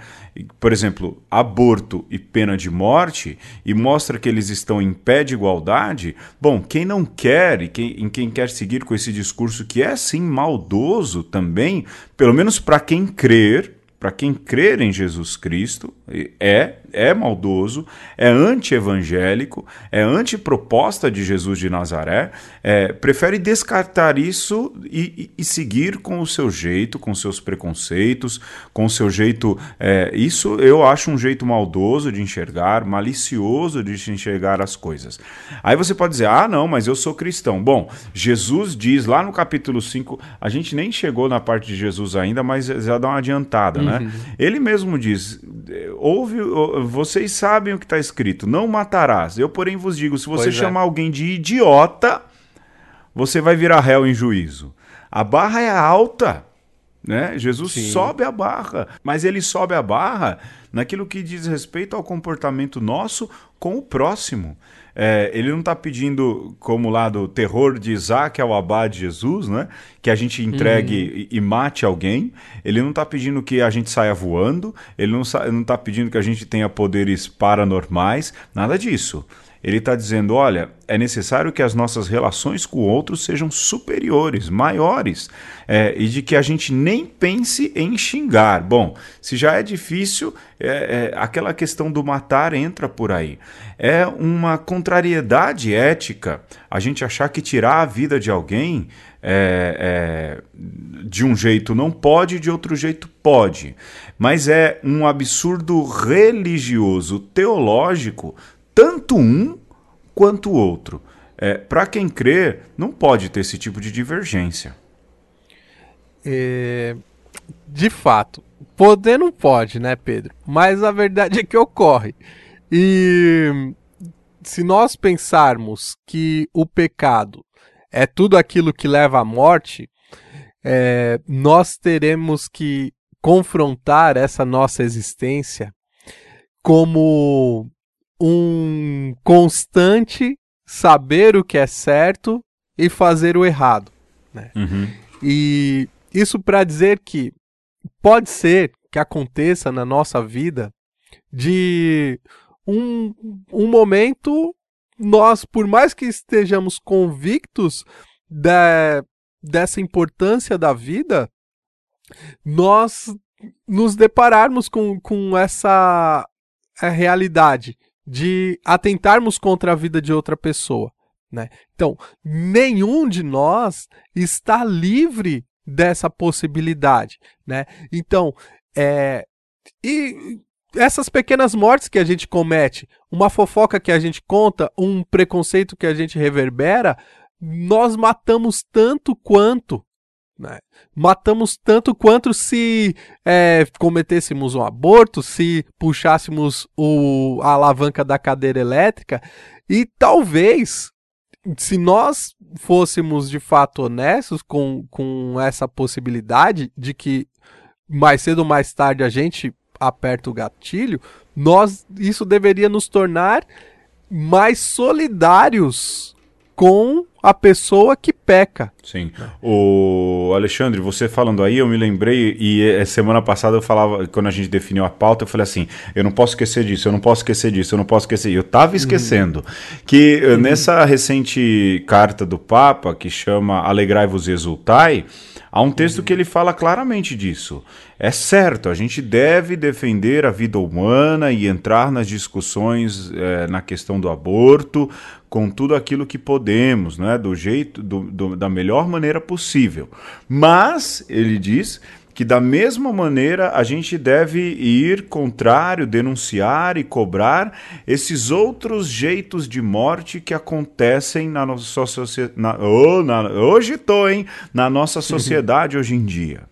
Speaker 1: por exemplo, aborto e pena de morte, e mostra que eles estão em pé de igualdade, bom, quem não quer e quem, em quem quer seguir com esse discurso que é sim maldoso também, pelo menos para quem crer, para quem crer em Jesus Cristo, é é maldoso, é anti-evangélico, é anti-proposta de Jesus de Nazaré, é, prefere descartar isso e, e, e, seguir com o seu jeito, com seus preconceitos, com o seu jeito. É, isso eu acho um jeito maldoso de enxergar, malicioso de enxergar as coisas. Aí você pode dizer, ah, não, mas eu sou cristão. Bom, Jesus diz lá no capítulo 5, a gente nem chegou na parte de Jesus ainda, mas já dá uma adiantada, né? uhum. né? Ele mesmo diz: ouve vocês sabem o que está escrito: não matarás. Eu, porém, vos digo: se você pois é. chamar é. alguém de idiota, você vai virar réu em juízo. A barra é alta. Né? Jesus Sim. sobe a barra, mas ele sobe a barra naquilo que diz respeito ao comportamento nosso com o próximo. É, ele não está pedindo, como lá do terror de Isaac ao abade Jesus, né? que a gente entregue uhum. e, e, mate alguém. Ele não está pedindo que a gente saia voando. Ele não está pedindo que a gente tenha poderes paranormais. Nada disso. Ele está dizendo: olha, é necessário que as nossas relações com o outro sejam superiores, maiores, é, e de que a gente nem pense em xingar. Bom, se já é difícil, é, é, aquela questão do matar entra por aí. É uma contrariedade ética a gente achar que tirar a vida de alguém é, é, de um jeito não pode, de outro jeito pode. Mas é um absurdo religioso, teológico, tanto um quanto o outro. É, Para quem crê, não pode ter esse tipo de divergência.
Speaker 2: É, de fato, poder não pode, né, Pedro? Mas a verdade é que ocorre. E se nós pensarmos que o pecado é tudo aquilo que leva à morte, é, nós teremos que confrontar essa nossa existência como um constante saber o que é certo e fazer o errado. Né? Uhum. E isso para dizer que pode ser que aconteça na nossa vida de um, um momento nós, por mais que estejamos convictos de, dessa importância da vida, nós nos depararmos com, com essa realidade de atentarmos contra a vida de outra pessoa. Né? Então, nenhum de nós está livre dessa possibilidade. Né? Então, é, e essas pequenas mortes que a gente comete, uma fofoca que a gente conta, um preconceito que a gente reverbera, nós matamos tanto quanto. Né? Matamos tanto quanto se é, cometêssemos um aborto, se puxássemos o, a alavanca da cadeira elétrica, e talvez, se nós fôssemos de fato honestos com, com essa possibilidade de que mais cedo ou mais tarde a gente aperta o gatilho, nós isso deveria nos tornar mais solidários com a pessoa que peca.
Speaker 1: Sim. O Alexandre, você falando aí, eu me lembrei, e é, semana passada eu falava, quando a gente definiu a pauta, eu falei assim: eu não posso esquecer disso, eu não posso esquecer disso, eu não posso esquecer. Eu tava esquecendo uhum. que uhum. nessa recente carta do Papa, que chama Alegrai-vos e exultai, há um texto uhum. que ele fala claramente disso. É certo, a gente deve defender a vida humana e entrar nas discussões é, na questão do aborto com tudo aquilo que podemos, né, do jeito, do, do, da melhor maneira possível. Mas ele diz que da mesma maneira a gente deve ir contrário, denunciar e cobrar esses outros jeitos de morte que acontecem na nossa sociedade. Oh, hoje tô, hein? Na nossa sociedade hoje em dia.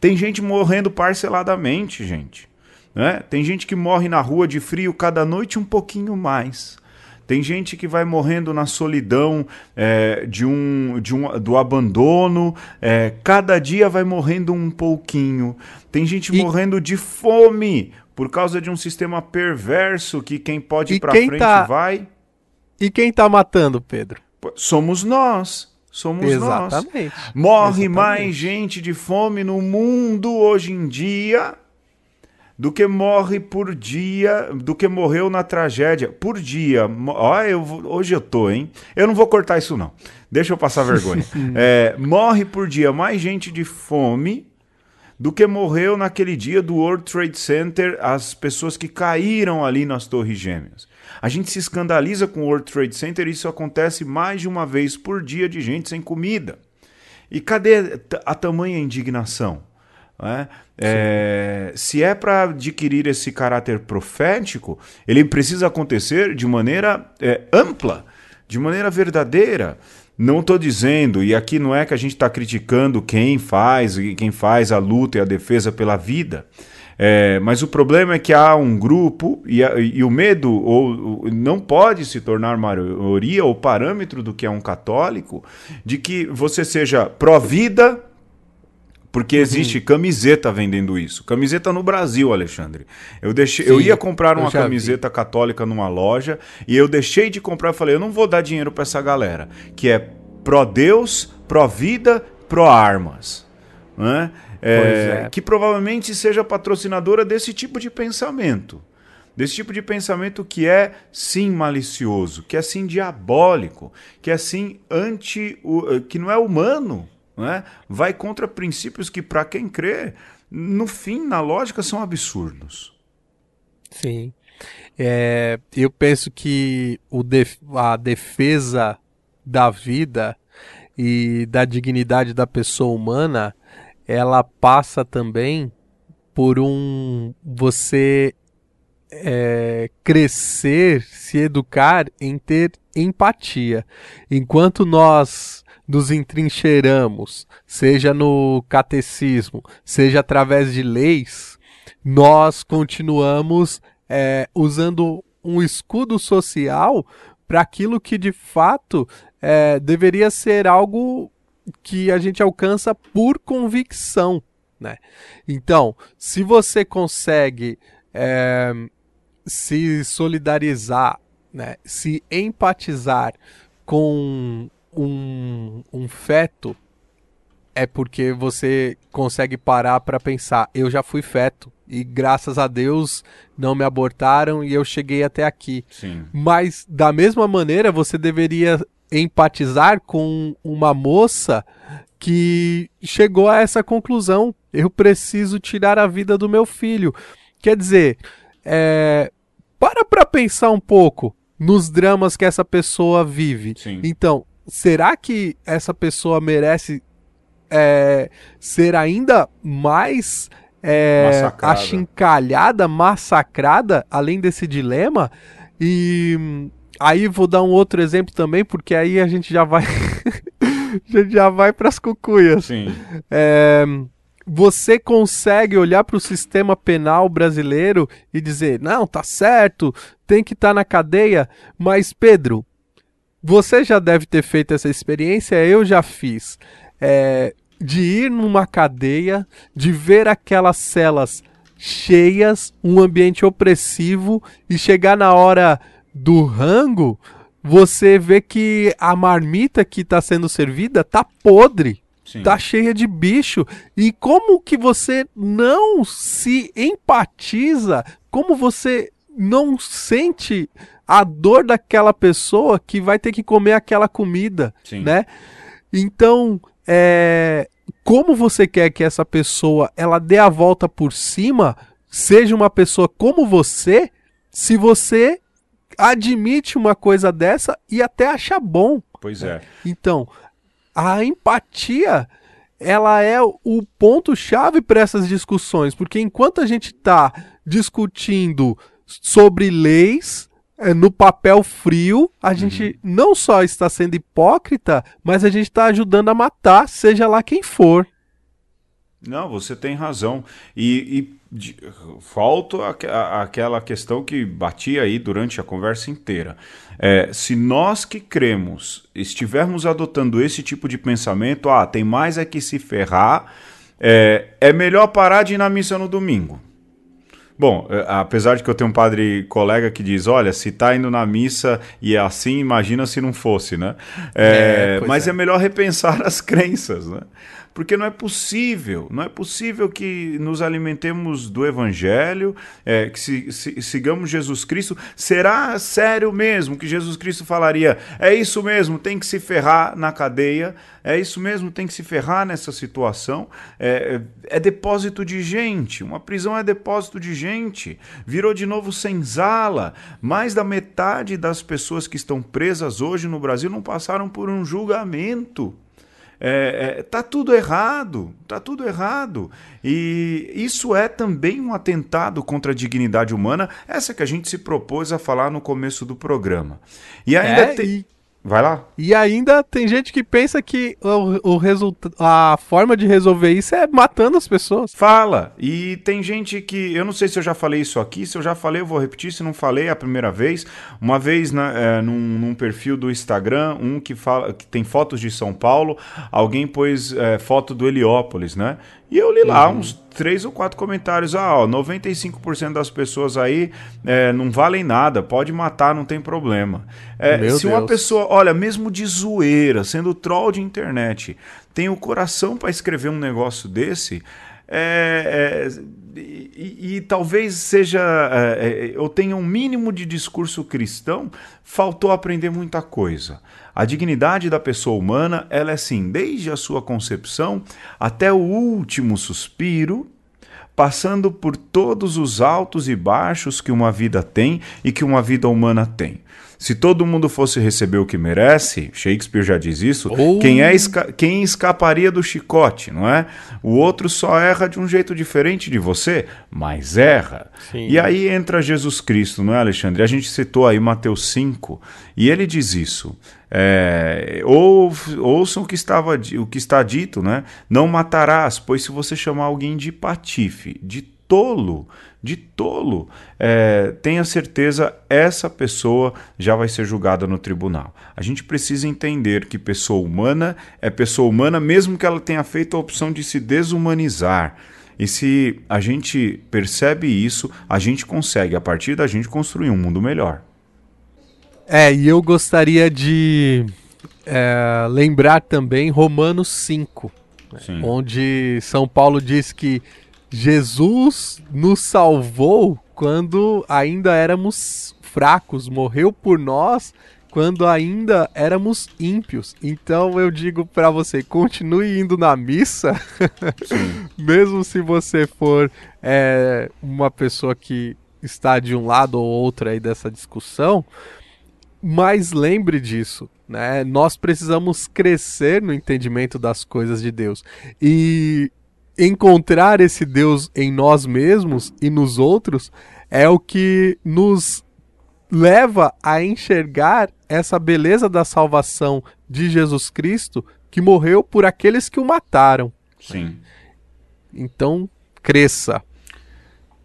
Speaker 1: Tem gente morrendo parceladamente, gente. Né? Tem gente que morre na rua de frio cada noite um pouquinho mais. Tem gente que vai morrendo na solidão é, de um, de um, do abandono, é, cada dia vai morrendo um pouquinho. Tem gente e... morrendo de fome por causa de um sistema perverso que quem pode ir para frente tá... vai.
Speaker 2: E quem tá matando, Pedro?
Speaker 1: Somos nós. Somos Exatamente. nós. Morre Exatamente. mais gente de fome no mundo hoje em dia do que morre por dia, do que morreu na tragédia por dia. Ó, eu, hoje eu tô, hein? Eu não vou cortar isso não. Deixa eu passar vergonha. é, morre por dia mais gente de fome do que morreu naquele dia do World Trade Center, as pessoas que caíram ali nas Torres Gêmeas. A gente se escandaliza com o World Trade Center e isso acontece mais de uma vez por dia de gente sem comida. E cadê a tamanha indignação? É? É, se é para adquirir esse caráter profético, ele precisa acontecer de maneira é, ampla, de maneira verdadeira. Não estou dizendo, e aqui não é que a gente está criticando quem faz, quem faz a luta e a defesa pela vida. É, mas o problema é que há um grupo e, e o medo ou, não pode se tornar maioria ou parâmetro do que é um católico de que você seja pró-vida porque uhum. existe camiseta vendendo isso. Camiseta no Brasil, Alexandre. Eu deixei, Sim, eu ia comprar uma camiseta vi. católica numa loja e eu deixei de comprar. Eu falei, eu não vou dar dinheiro para essa galera que é pró Deus, pró vida, pró armas, né? É, é. Que provavelmente seja patrocinadora desse tipo de pensamento desse tipo de pensamento que é sim malicioso, que é sim diabólico, que é sim anti, que não é humano, né? vai contra princípios que, para quem crê, no fim, na lógica, são absurdos.
Speaker 2: Sim. É, eu penso que def a defesa da vida e da dignidade da pessoa humana, ela passa também por um você é, crescer, se educar em ter empatia. Enquanto nós nos entrincheiramos, seja no catecismo, seja através de leis, nós continuamos é, usando um escudo social para aquilo que de fato é, deveria ser algo que a gente alcança por convicção, né? Então, se você consegue é, se solidarizar, né, se empatizar com um, um feto, é porque você consegue parar para pensar: eu já fui feto e graças a Deus não me abortaram e eu cheguei até aqui.
Speaker 1: Sim.
Speaker 2: Mas da mesma maneira, você deveria empatizar com uma moça que chegou a essa conclusão: eu preciso tirar a vida do meu filho. Quer dizer, é, para para pensar um pouco nos dramas que essa pessoa vive.
Speaker 1: Sim.
Speaker 2: Então, será que essa pessoa merece é, ser ainda mais é,
Speaker 1: Massacrada.
Speaker 2: achincalhada, massacrada, além desse dilema? E aí vou dar um outro exemplo também, porque aí a gente já vai. a gente já vai para as cucuias.
Speaker 1: Sim.
Speaker 2: É, você consegue olhar para o sistema penal brasileiro e dizer: não, tá certo, tem que estar tá na cadeia. Mas, Pedro, você já deve ter feito essa experiência, eu já fiz. É, de ir numa cadeia, de ver aquelas celas cheias, um ambiente opressivo e chegar na hora do rango, você vê que a marmita que está sendo servida tá podre.
Speaker 1: Sim.
Speaker 2: Tá cheia de bicho. E como que você não se empatiza? Como você não sente a dor daquela pessoa que vai ter que comer aquela comida,
Speaker 1: Sim.
Speaker 2: né? Então, é, como você quer que essa pessoa ela dê a volta por cima, seja uma pessoa como você, se você admite uma coisa dessa e até acha bom.
Speaker 1: Pois é.
Speaker 2: Então, a empatia ela é o ponto chave para essas discussões, porque enquanto a gente está discutindo sobre leis no papel frio, a
Speaker 1: Uhum.
Speaker 2: gente não só está sendo hipócrita, mas a gente está ajudando a matar, seja lá quem for.
Speaker 1: Não, você tem razão. E, e de, falta aquela questão que batia aí durante a conversa inteira. É, se nós que cremos estivermos adotando esse tipo de pensamento, ah, tem mais é que se ferrar, é, é melhor parar de ir na missa no domingo. Bom, é, apesar de que eu tenho um padre colega que diz, olha, se tá indo na missa e é assim, imagina se não fosse, né? É,
Speaker 2: É,
Speaker 1: mas é.
Speaker 2: é.
Speaker 1: melhor repensar as crenças, né? Porque não é possível, não é possível que nos alimentemos do Evangelho, é, que se- se- sigamos Jesus Cristo. Será sério mesmo que Jesus Cristo falaria, é isso mesmo, tem que se ferrar na cadeia, é isso mesmo, tem que se ferrar nessa situação? É, é- é depósito de gente, uma prisão é depósito de gente. Virou de novo senzala. Mais da metade das pessoas que estão presas hoje no Brasil não passaram por um julgamento. É, é, tá tudo errado, tá tudo errado. E isso é também um atentado contra a dignidade humana, essa que a gente se propôs a falar no começo do programa. E ainda
Speaker 2: É,
Speaker 1: tem. Vai lá.
Speaker 2: e ainda tem gente que pensa que o, o a forma de resolver isso é matando as pessoas.
Speaker 1: Fala. E tem gente que. Eu não sei se eu já falei isso aqui. Se eu já falei, eu vou repetir. Se não falei é a primeira vez. Uma vez na, é, num, num perfil do Instagram, um que, fala, que tem fotos de São Paulo, alguém pôs é, foto do Heliópolis, né? E eu li lá uns três ou quatro comentários. Ah, ó, 95% das pessoas aí é, não valem nada, pode matar, não tem problema. É, se uma
Speaker 2: Deus.
Speaker 1: pessoa, olha, mesmo de zoeira, sendo troll de internet, tem o coração para escrever um negócio desse, é, é, e, e- e talvez seja. é, é, eu tenha um mínimo de discurso cristão, faltou aprender muita coisa. A dignidade da pessoa humana, ela é assim, desde a sua concepção até o último suspiro, passando por todos os altos e baixos que uma vida tem e que uma vida humana tem. Se todo mundo fosse receber o que merece, Shakespeare já diz isso,
Speaker 2: Oh.
Speaker 1: quem, é esca- quem escaparia do chicote, não é? O outro só erra de um jeito diferente de você, mas erra.
Speaker 2: Sim.
Speaker 1: E aí entra Jesus Cristo, não é, Alexandre? A gente citou aí Mateus 5, e ele diz isso. É, ou, ouçam o que, estava, o que está dito, né? Não matarás, pois se você chamar alguém de patife, de tolo, de tolo, é, tenha certeza, essa pessoa já vai ser julgada no tribunal. A gente precisa entender que pessoa humana é pessoa humana, mesmo que ela tenha feito a opção de se desumanizar. E se a gente percebe isso, a gente consegue, a partir da gente, construir um mundo melhor.
Speaker 2: É, e eu gostaria de é, lembrar também Romanos 5, né, onde São Paulo diz que Jesus nos salvou quando ainda éramos fracos, morreu por nós quando ainda éramos ímpios. Então eu digo para você, continue indo na missa, mesmo se você for é, uma pessoa que está de um lado ou outro aí dessa discussão, mas lembre disso, né? Nós precisamos crescer no entendimento das coisas de Deus e encontrar esse Deus em nós mesmos e nos outros é o que nos leva a enxergar essa beleza da salvação de Jesus Cristo que morreu por aqueles que o mataram.
Speaker 1: Sim.
Speaker 2: Então, cresça.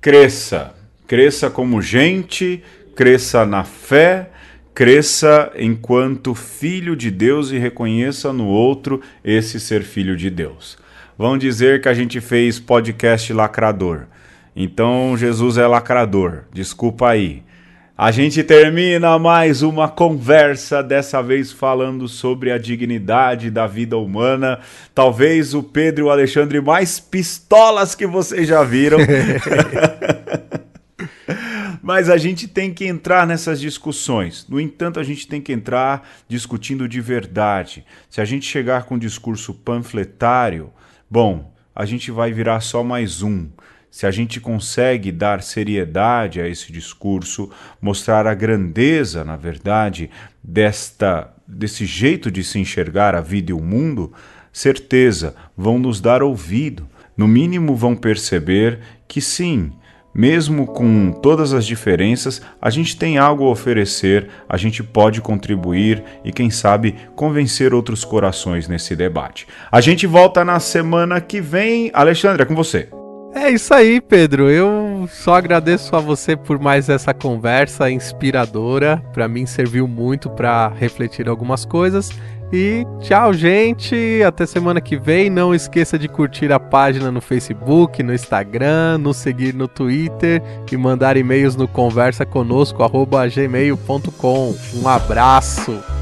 Speaker 1: Cresça. Cresça como gente, cresça na fé, cresça enquanto filho de Deus e reconheça no outro esse ser filho de Deus. Vão dizer que a gente fez podcast lacrador. Então Jesus é lacrador. Desculpa aí. A gente termina mais uma conversa, dessa vez falando sobre a dignidade da vida humana. Talvez o Pedro e o Alexandre mais pistolas que vocês já viram. Mas a gente tem que entrar nessas discussões. No entanto, a gente tem que entrar discutindo de verdade. Se a gente chegar com um discurso panfletário, bom, a gente vai virar só mais um se a gente consegue dar seriedade a esse discurso, mostrar a grandeza, na verdade, desta desse jeito de se enxergar a vida e o mundo, certeza vão nos dar ouvido. No mínimo vão perceber que sim, mesmo com todas as diferenças, a gente tem algo a oferecer, a gente pode contribuir e, quem sabe, convencer outros corações nesse debate. A gente volta na semana que vem. Alexandre, é com você.
Speaker 2: É isso aí, Pedro. Eu só agradeço a você por mais essa conversa inspiradora. Para mim serviu muito para refletir algumas coisas. E tchau, gente. Até semana que vem. Não esqueça de curtir a página no Facebook, no Instagram, nos seguir no Twitter e mandar e-mails no conversa conosco gmail.com. Um abraço.